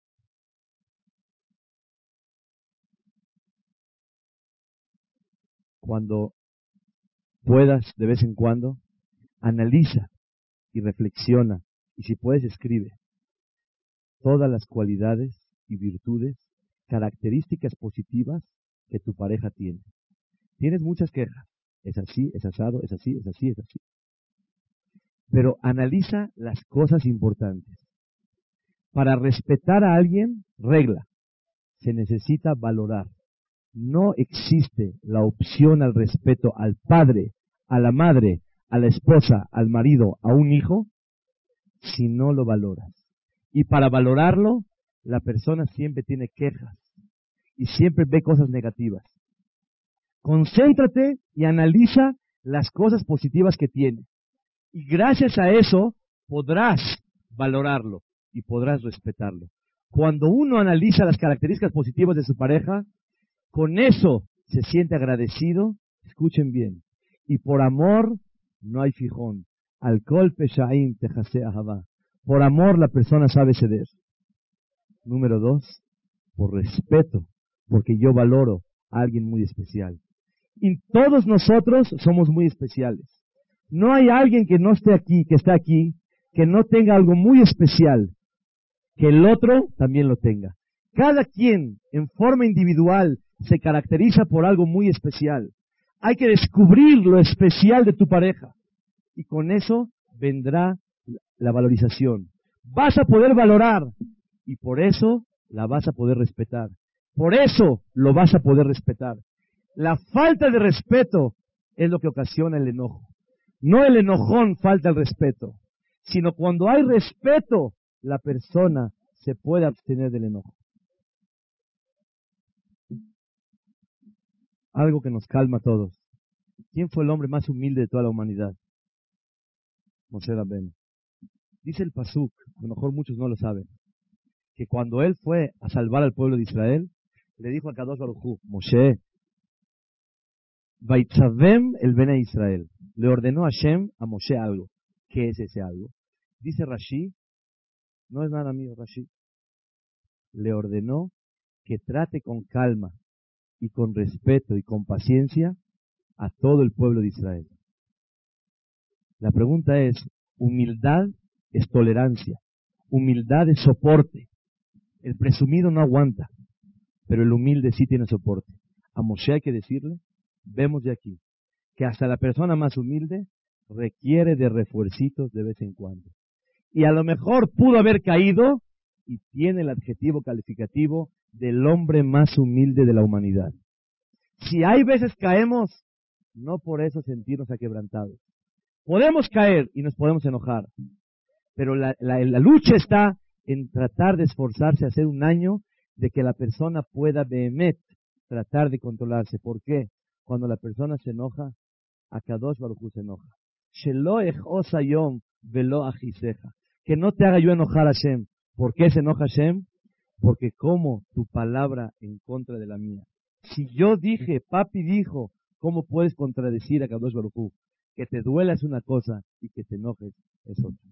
cuando puedas de vez en cuando, analiza y reflexiona y si puedes escribe todas las cualidades y virtudes, características positivas que tu pareja tiene. Tienes muchas quejas. Es así, es asado, es así, es así, es así. Pero analiza las cosas importantes. Para respetar a alguien, regla. Se necesita valorar. No existe la opción al respeto al padre, a la madre, a la esposa, al marido, a un hijo, si no lo valoras. Y para valorarlo, la persona siempre tiene quejas y siempre ve cosas negativas. Concéntrate y analiza las cosas positivas que tiene. Y gracias a eso podrás valorarlo y podrás respetarlo. Cuando uno analiza las características positivas de su pareja, con eso se siente agradecido, escuchen bien, y por amor no hay fijón. Alcohol peshaim tejase ahava. Por amor la persona sabe ceder. Número dos, por respeto, porque yo valoro a alguien muy especial. Y todos nosotros somos muy especiales. No hay alguien que no esté aquí, que está aquí, que no tenga algo muy especial, que el otro también lo tenga. Cada quien, en forma individual, se caracteriza por algo muy especial. Hay que descubrir lo especial de tu pareja. Y con eso vendrá la valorización. Vas a poder valorar y por eso la vas a poder respetar. Por eso lo vas a poder respetar. La falta de respeto es lo que ocasiona el enojo. No el enojón falta el respeto, sino cuando hay respeto, la persona se puede abstener del enojo. Algo que nos calma a todos. ¿Quién fue el hombre más humilde de toda la humanidad? Moshe Ben. Dice el Pasuk, a lo mejor muchos no lo saben, que cuando él fue a salvar al pueblo de Israel, le dijo a Kadosh Baruj Moshe, Vaitzavem el Bene Israel. Le ordenó a Hashem a Moshe algo. ¿Qué es ese algo? Dice Rashi, no es nada mío, Rashi. Le ordenó que trate con calma y con respeto y con paciencia a todo el pueblo de Israel. La pregunta es, humildad es tolerancia, humildad es soporte. El presumido no aguanta, pero el humilde sí tiene soporte. A Moshe hay que decirle, vemos de aquí, que hasta la persona más humilde requiere de refuercitos de vez en cuando. Y a lo mejor pudo haber caído y tiene el adjetivo calificativo del hombre más humilde de la humanidad. Si hay veces caemos, no por eso sentirnos aquebrantados. Podemos caer y nos podemos enojar, pero la, lucha está en tratar de esforzarse a hacer un año de que la persona pueda behemet tratar de controlarse. ¿Por qué? Cuando la persona se enoja, a Kadosh Baruch se enoja. Que no te haga yo enojar a Hashem. ¿Por qué se enoja Hashem? Porque como tu palabra en contra de la mía. Si yo dije, papi dijo, ¿cómo puedes contradecir a Kadosh Baruj Que te duela es una cosa y que te enojes es otra.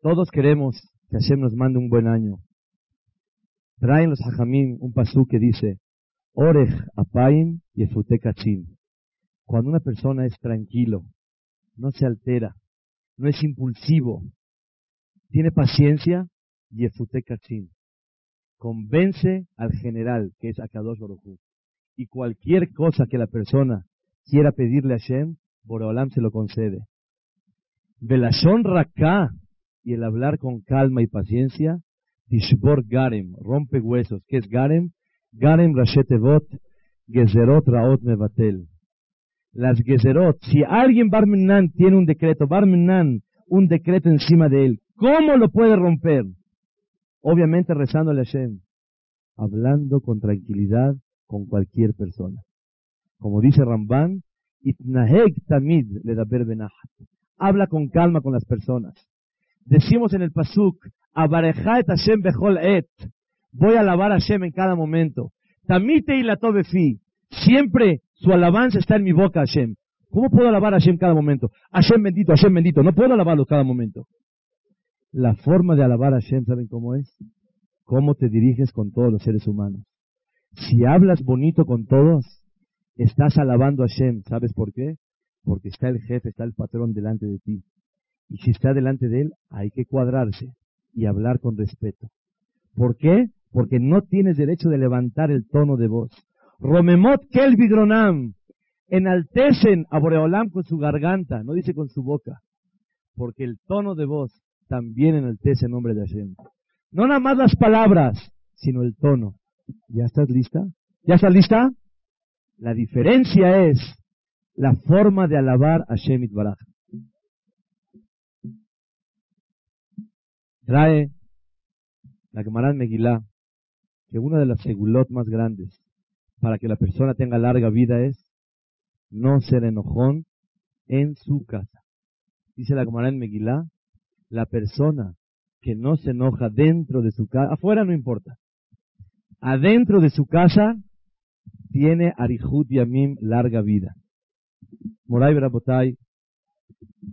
Todos queremos que Hashem nos mande un buen año. Traen los hajamim un pasú que dice, Orej apaim y. Cuando una persona es tranquilo, no se altera, no es impulsivo, tiene paciencia, Yefute Kachin. Convence al general, que es Akadosh Baruj Y cualquier cosa que la persona quiera pedirle a Hashem, Boreolam se lo concede. Velashon Raka, y el hablar con calma y paciencia, Tishbor Garem, rompe huesos. ¿Qué es Garem? Garem Rashetevot, Gezerot Raot Mevatel. Las Gezerot, si alguien Barmenan tiene un decreto, Barmenan, un decreto encima de él, ¿cómo lo puede romper? Obviamente rezándole a Hashem, hablando con tranquilidad con cualquier persona. Como dice Ramban, Itnaheg tamid le da Habla con calma con las personas. Decimos en el Pasuk, Abarejat Hashem et. Voy a alabar a Hashem en cada momento. Tamite y la tobefi. Siempre su alabanza está en mi boca, Hashem. ¿Cómo puedo alabar a Hashem cada momento? Hashem bendito, Hashem bendito. No puedo alabarlo cada momento. La forma de alabar a Hashem, ¿saben cómo es? Cómo te diriges con todos los seres humanos. Si hablas bonito con todos, estás alabando a Hashem. ¿Sabes por qué? Porque está el jefe, está el patrón delante de ti. Y si está delante de él, hay que cuadrarse y hablar con respeto. ¿Por qué? Porque no tienes derecho de levantar el tono de voz. Romemot Kelvidronam. Enaltecen a Boreolam con su garganta, no dice con su boca. Porque el tono de voz también enaltece el nombre de Hashem. No nada más las palabras, sino el tono. ¿Ya estás lista? ¿Ya estás lista? La diferencia es la forma de alabar a Hashem Baraj. Trae la Gemara Megilá que una de las segulot más grandes para que la persona tenga larga vida es no ser enojón en su casa. Dice la Gemara en Megilá, la persona que no se enoja dentro de su casa, afuera no importa, adentro de su casa tiene Arihut Yamim larga vida. Moray Berabotay,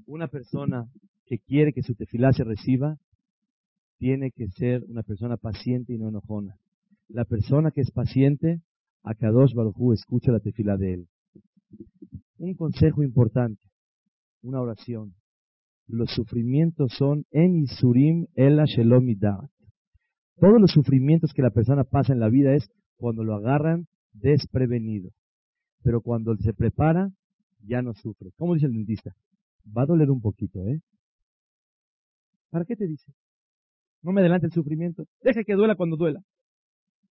una persona que quiere que su tefilá se reciba, tiene que ser una persona paciente y no enojona. La persona que es paciente, a Kadosh Baruj escucha la tefila de él. Un consejo importante, una oración. Los sufrimientos son en Isurim Ela Shelomidat. Todos los sufrimientos que la persona pasa en la vida es cuando lo agarran desprevenido. Pero cuando se prepara, ya no sufre. ¿Cómo dice el dentista? Va a doler un poquito, ¿eh? ¿Para qué te dice? No me adelante el sufrimiento. Deja que duela cuando duela.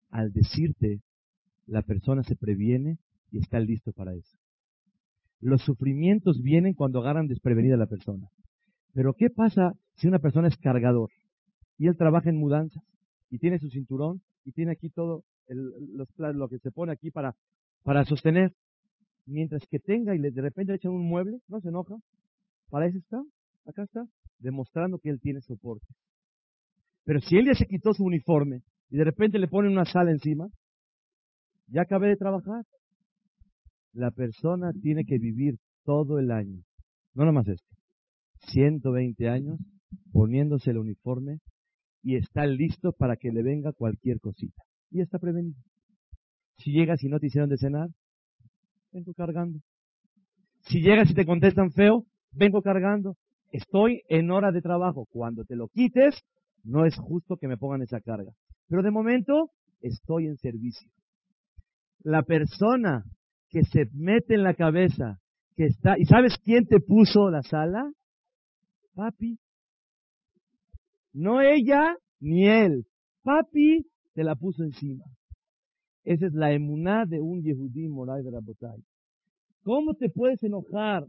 Al decirte, la persona se previene y está listo para eso. Los sufrimientos vienen cuando agarran desprevenida a la persona. Pero ¿qué pasa si una persona es cargador y él trabaja en mudanzas y tiene su cinturón y tiene aquí todo lo que se pone aquí para, para sostener? Mientras que tenga y de repente le echan un mueble, no se enoja. Para eso está, acá está, demostrando que él tiene soporte. Pero si él ya se quitó su uniforme y de repente le ponen una sala encima, ya acabé de trabajar. La persona tiene que vivir todo el año, no nomás esto, 120 años poniéndose el uniforme y está listo para que le venga cualquier cosita. Y está prevenido. Si llegas y no te hicieron de cenar, vengo cargando. Si llegas y te contestan feo, vengo cargando. Estoy en hora de trabajo. Cuando te lo quites, no es justo que me pongan esa carga. Pero de momento estoy en servicio. La persona que se mete en la cabeza, que está, ¿y sabes quién te puso la sala? Papi. No ella ni él. Papi te la puso encima. Esa es la emuná de un Yehudí moral de la botay. ¿Cómo te puedes enojar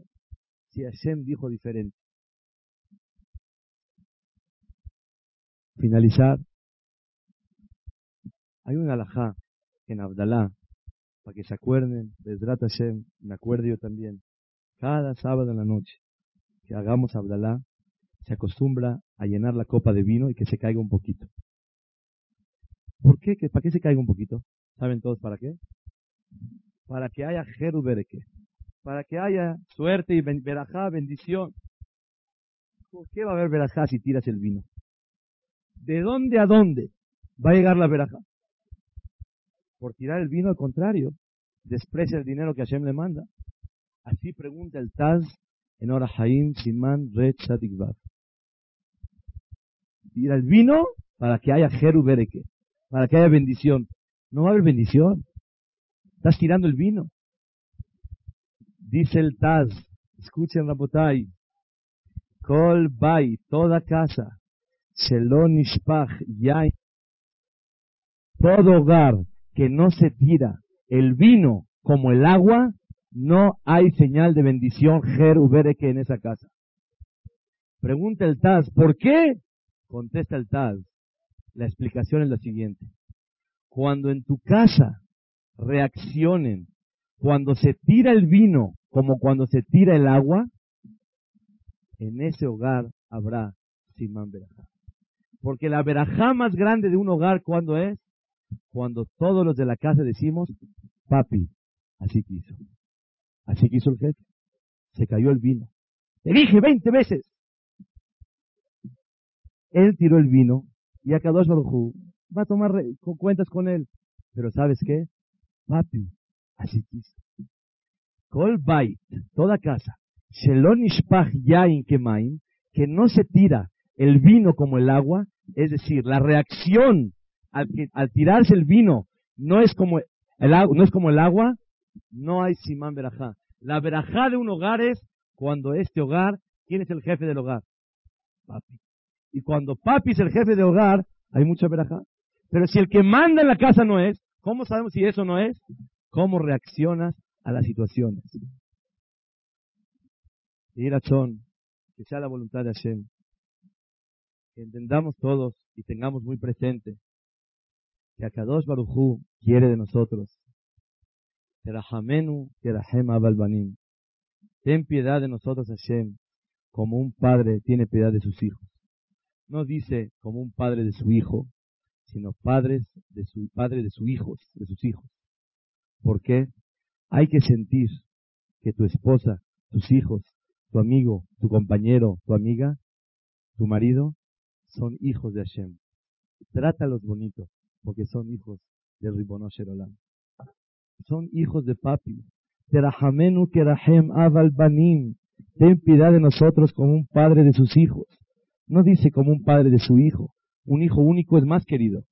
si Hashem dijo diferente? finalizar, hay un alajá en Abdalá, para que se acuerden, Besrat Hashem, me acuerdo yo también, cada sábado en la noche que hagamos Abdalá, se acostumbra a llenar la copa de vino y que se caiga un poquito. ¿Por qué? ¿Para qué se caiga un poquito? ¿Saben todos para qué? Para que haya Jerubereke, para que haya suerte y verajá, bendición. ¿Por qué va a haber verajá si tiras el vino? ¿De dónde a dónde va a llegar la veraja? Por tirar el vino, al contrario, desprecia el dinero que Hashem le manda. Así pregunta el Taz en Orahaim Siman Red Shatikbab. Tira el vino para que haya Jeru Bereke, para que haya bendición. No va a haber bendición. Estás tirando el vino. Dice el Taz, escuchen Rabotai, Kol Bay, toda casa, Shelon Ishpach, todo hogar que no se tira el vino como el agua, no hay señal de bendición Ubereke en esa casa. Pregunta el Taz, ¿por qué? Contesta el Taz. La explicación es la siguiente. Cuando en tu casa reaccionen, cuando se tira el vino como cuando se tira el agua, en ese hogar habrá Simán Berajá. Porque la verajá más grande de un hogar, ¿cuándo es? Cuando todos los de la casa decimos, papi, así quiso. Así quiso el jefe. Se cayó el vino. Te dije 20 veces. Él tiró el vino y a Kadosh va a tomar cuentas con él. Pero ¿sabes qué? Papi, así quiso. Kol bait, toda casa, que no se tira el vino como el agua, es decir, la reacción al, tirarse el vino no es como el, agua, no hay simán verajá. La verajá de un hogar es cuando este hogar, ¿quién es el jefe del hogar? Papi. Y cuando papi es el jefe de hogar, hay mucha verajá. Pero si el que manda en la casa no es, ¿cómo sabemos si eso no es? ¿Cómo reaccionas a las situaciones? Y son, que sea la voluntad de Hashem. Que entendamos todos y tengamos muy presente que Akadosh Barujú quiere de nosotros. Terahamenu terahem abalbanim. Ten piedad de nosotros, Hashem, como un padre tiene piedad de sus hijos. No dice como un padre de su hijo, sino padres de su padre de sus hijos, de sus hijos. ¿Por qué? Hay que sentir que tu esposa, tus hijos, tu amigo, tu compañero, tu amiga, tu marido, son hijos de Hashem. Trátalos bonito, porque son hijos de Ribono Sherolam. Son hijos de papi. Terahamenu kerahem aval banim. Ten piedad de nosotros como un padre de sus hijos. No dice como un padre de su hijo. Un hijo único es más querido.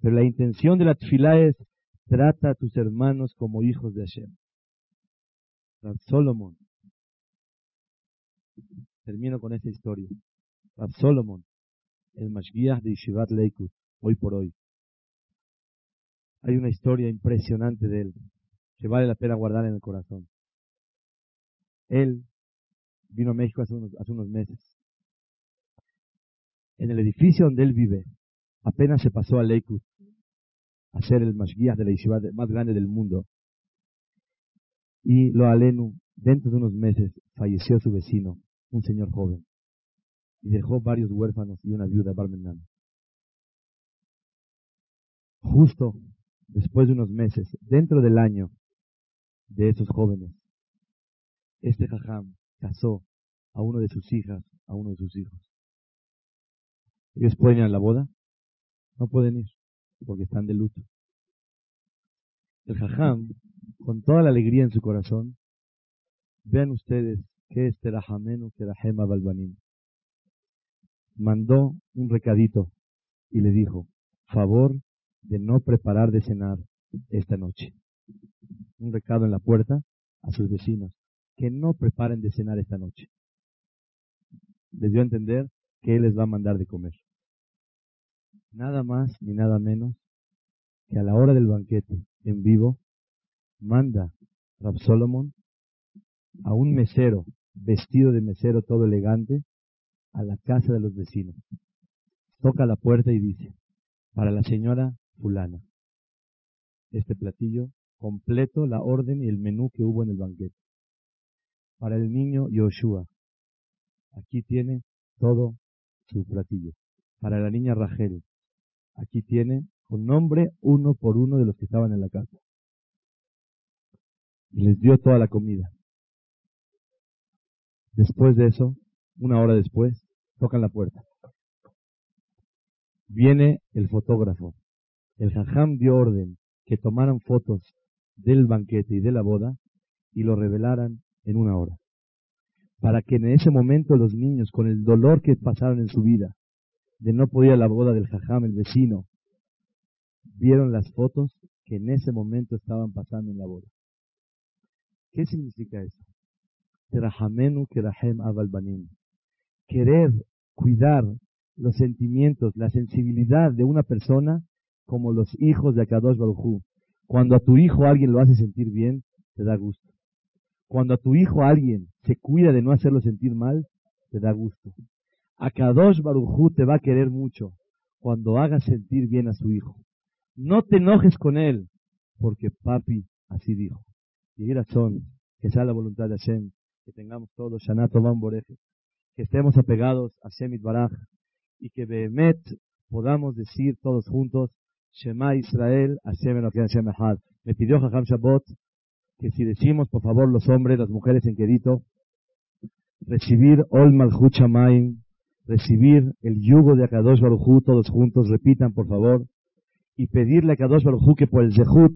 Pero la intención de la tefilá es, trata a tus hermanos como hijos de Hashem. Rab Solomon. Termino con esta historia. Rab Solomon, el Mashgiach de Yeshivat Leikut, hoy por hoy. Hay una historia impresionante de él que vale la pena guardar en el corazón. Él vino a México hace unos, meses. En el edificio donde él vive, apenas se pasó a Leikut a ser el Mashgiach de la yeshiva más grande del mundo. Y lo alenu, dentro de unos meses, falleció su vecino, un señor joven, y dejó varios huérfanos y una viuda Barmenan. Justo después de unos meses, dentro del año de esos jóvenes, este jajam casó a uno de sus hijas, a uno de sus hijos. ¿Ellos pueden ir a la boda? No pueden ir, porque están de luto. El jajam, con toda la alegría en su corazón, vean ustedes que es Terahamenu Terahema Balbanim. Mandó un recadito y le dijo, favor de no preparar de cenar esta noche. Un recado en la puerta a sus vecinos, que no preparen de cenar esta noche. Les dio a entender que Él les va a mandar de comer. Nada más ni nada menos que a la hora del banquete en vivo, manda Rab Solomon a un mesero, vestido de mesero todo elegante, a la casa de los vecinos. Toca la puerta y dice, para la señora fulana. Este platillo completo, la orden y el menú que hubo en el banquete. Para el niño Yoshua, aquí tiene todo su platillo. Para la niña Rachel, aquí tiene con nombre uno por uno de los que estaban en la casa. Y les dio toda la comida. Después de eso, una hora después, tocan la puerta. Viene el fotógrafo el jajam dio orden que tomaran fotos del banquete y de la boda y lo revelaran en una hora. Para que en ese momento los niños, con el dolor que pasaron en su vida, de no poder ir a la boda del jajam, el vecino, vieron las fotos que en ese momento estaban pasando en la boda. ¿Qué significa eso? Querer cuidar los sentimientos, la sensibilidad de una persona como los hijos de Akadosh Baruj Cuando a tu hijo alguien lo hace sentir bien, te da gusto. Cuando a tu hijo alguien se cuida de no hacerlo sentir mal, te da gusto. Akadosh Baruj te va a querer mucho cuando hagas sentir bien a su hijo. No te enojes con él, porque papi así dijo. Y son, que sea la voluntad de Hashem, que tengamos todos Shanat Oman Boreje, que estemos apegados a Shemit Baraj, y que Behemet podamos decir todos juntos, Shema Israel, Hashem Hashem Echad. Me pidió Jajam Shabbat que si decimos, por favor, los hombres, las mujeres en quedito, recibir Ol Malchut Shamaim, recibir el yugo de Akadosh Baruchu, todos juntos, repitan, por favor, y pedirle a Akadosh Baruchu que por el Zehut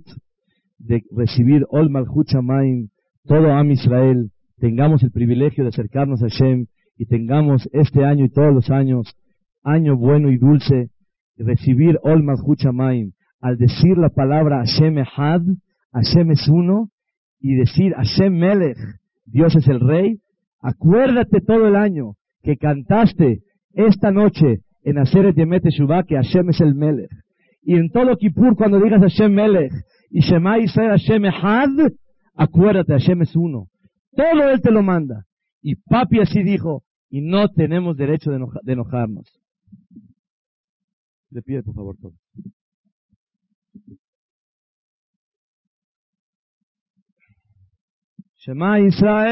de recibir Ol Malchut Shamaim, todo Am Israel, tengamos el privilegio de acercarnos a Hashem y tengamos este año y todos los años año bueno y dulce, recibir Ol Maim, al decir la palabra Hashem Ehad, Hashem es uno, y decir Hashem Melech, Dios es el Rey, acuérdate todo el año que cantaste esta noche en Aseret Yemet Shuvah que Hashem es el Melech. Y en todo Kippur cuando digas Hashem Melech y Shema Israel Hashem Ehad, acuérdate, Hashem es uno. Todo Él te lo manda. Y papi así dijo, y no tenemos derecho de enojarnos. Le pide por favor todo. Shema Israel,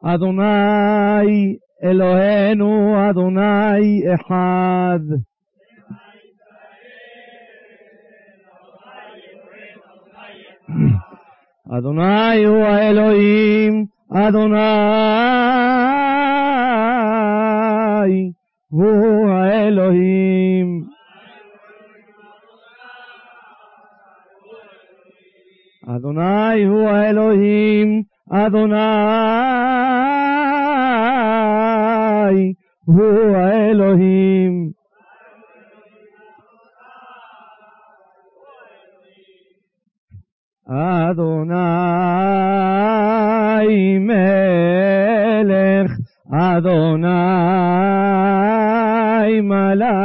Adonai Elohenu, Adonai Echad. Adonai hu Elohim, Adonai הוא האלוהים. אדוני הוא האלוהים, אדוני הוא האלוהים. אדוני מלך, אדוני מלאך,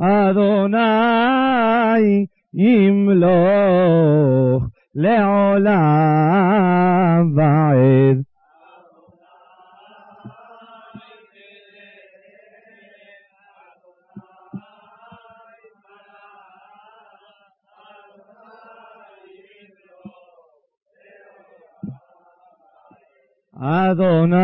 אדוני ימלוך לעולם ועד. אדוני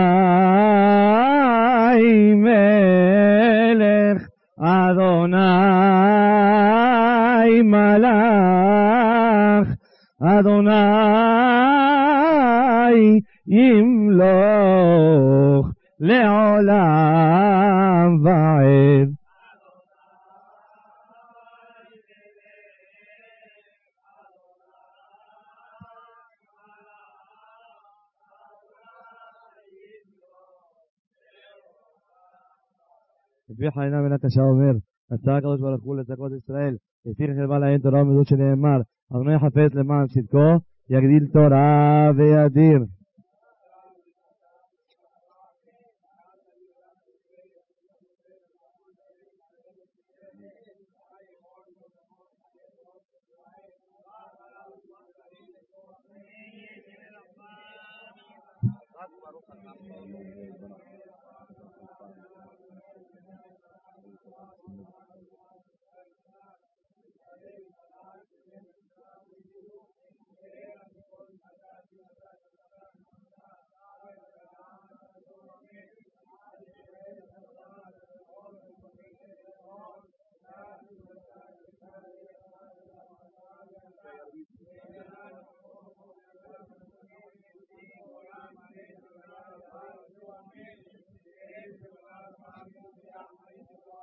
חיינה בן הקשה אומר, רצה הקדוש ברוך הוא לצקות ישראל, לפי חלבה להם תורה ומדות שנאמר, אדוני חפץ למען צדקו, יגדיל תורה וידיר.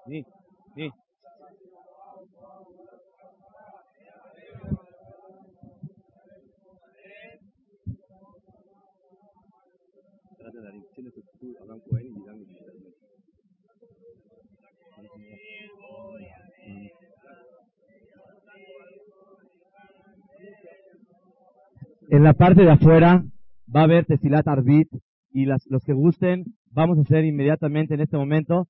Sí, sí. En la parte de afuera va a haber Tesilat Arbit y las, los que gusten vamos a hacer inmediatamente en este momento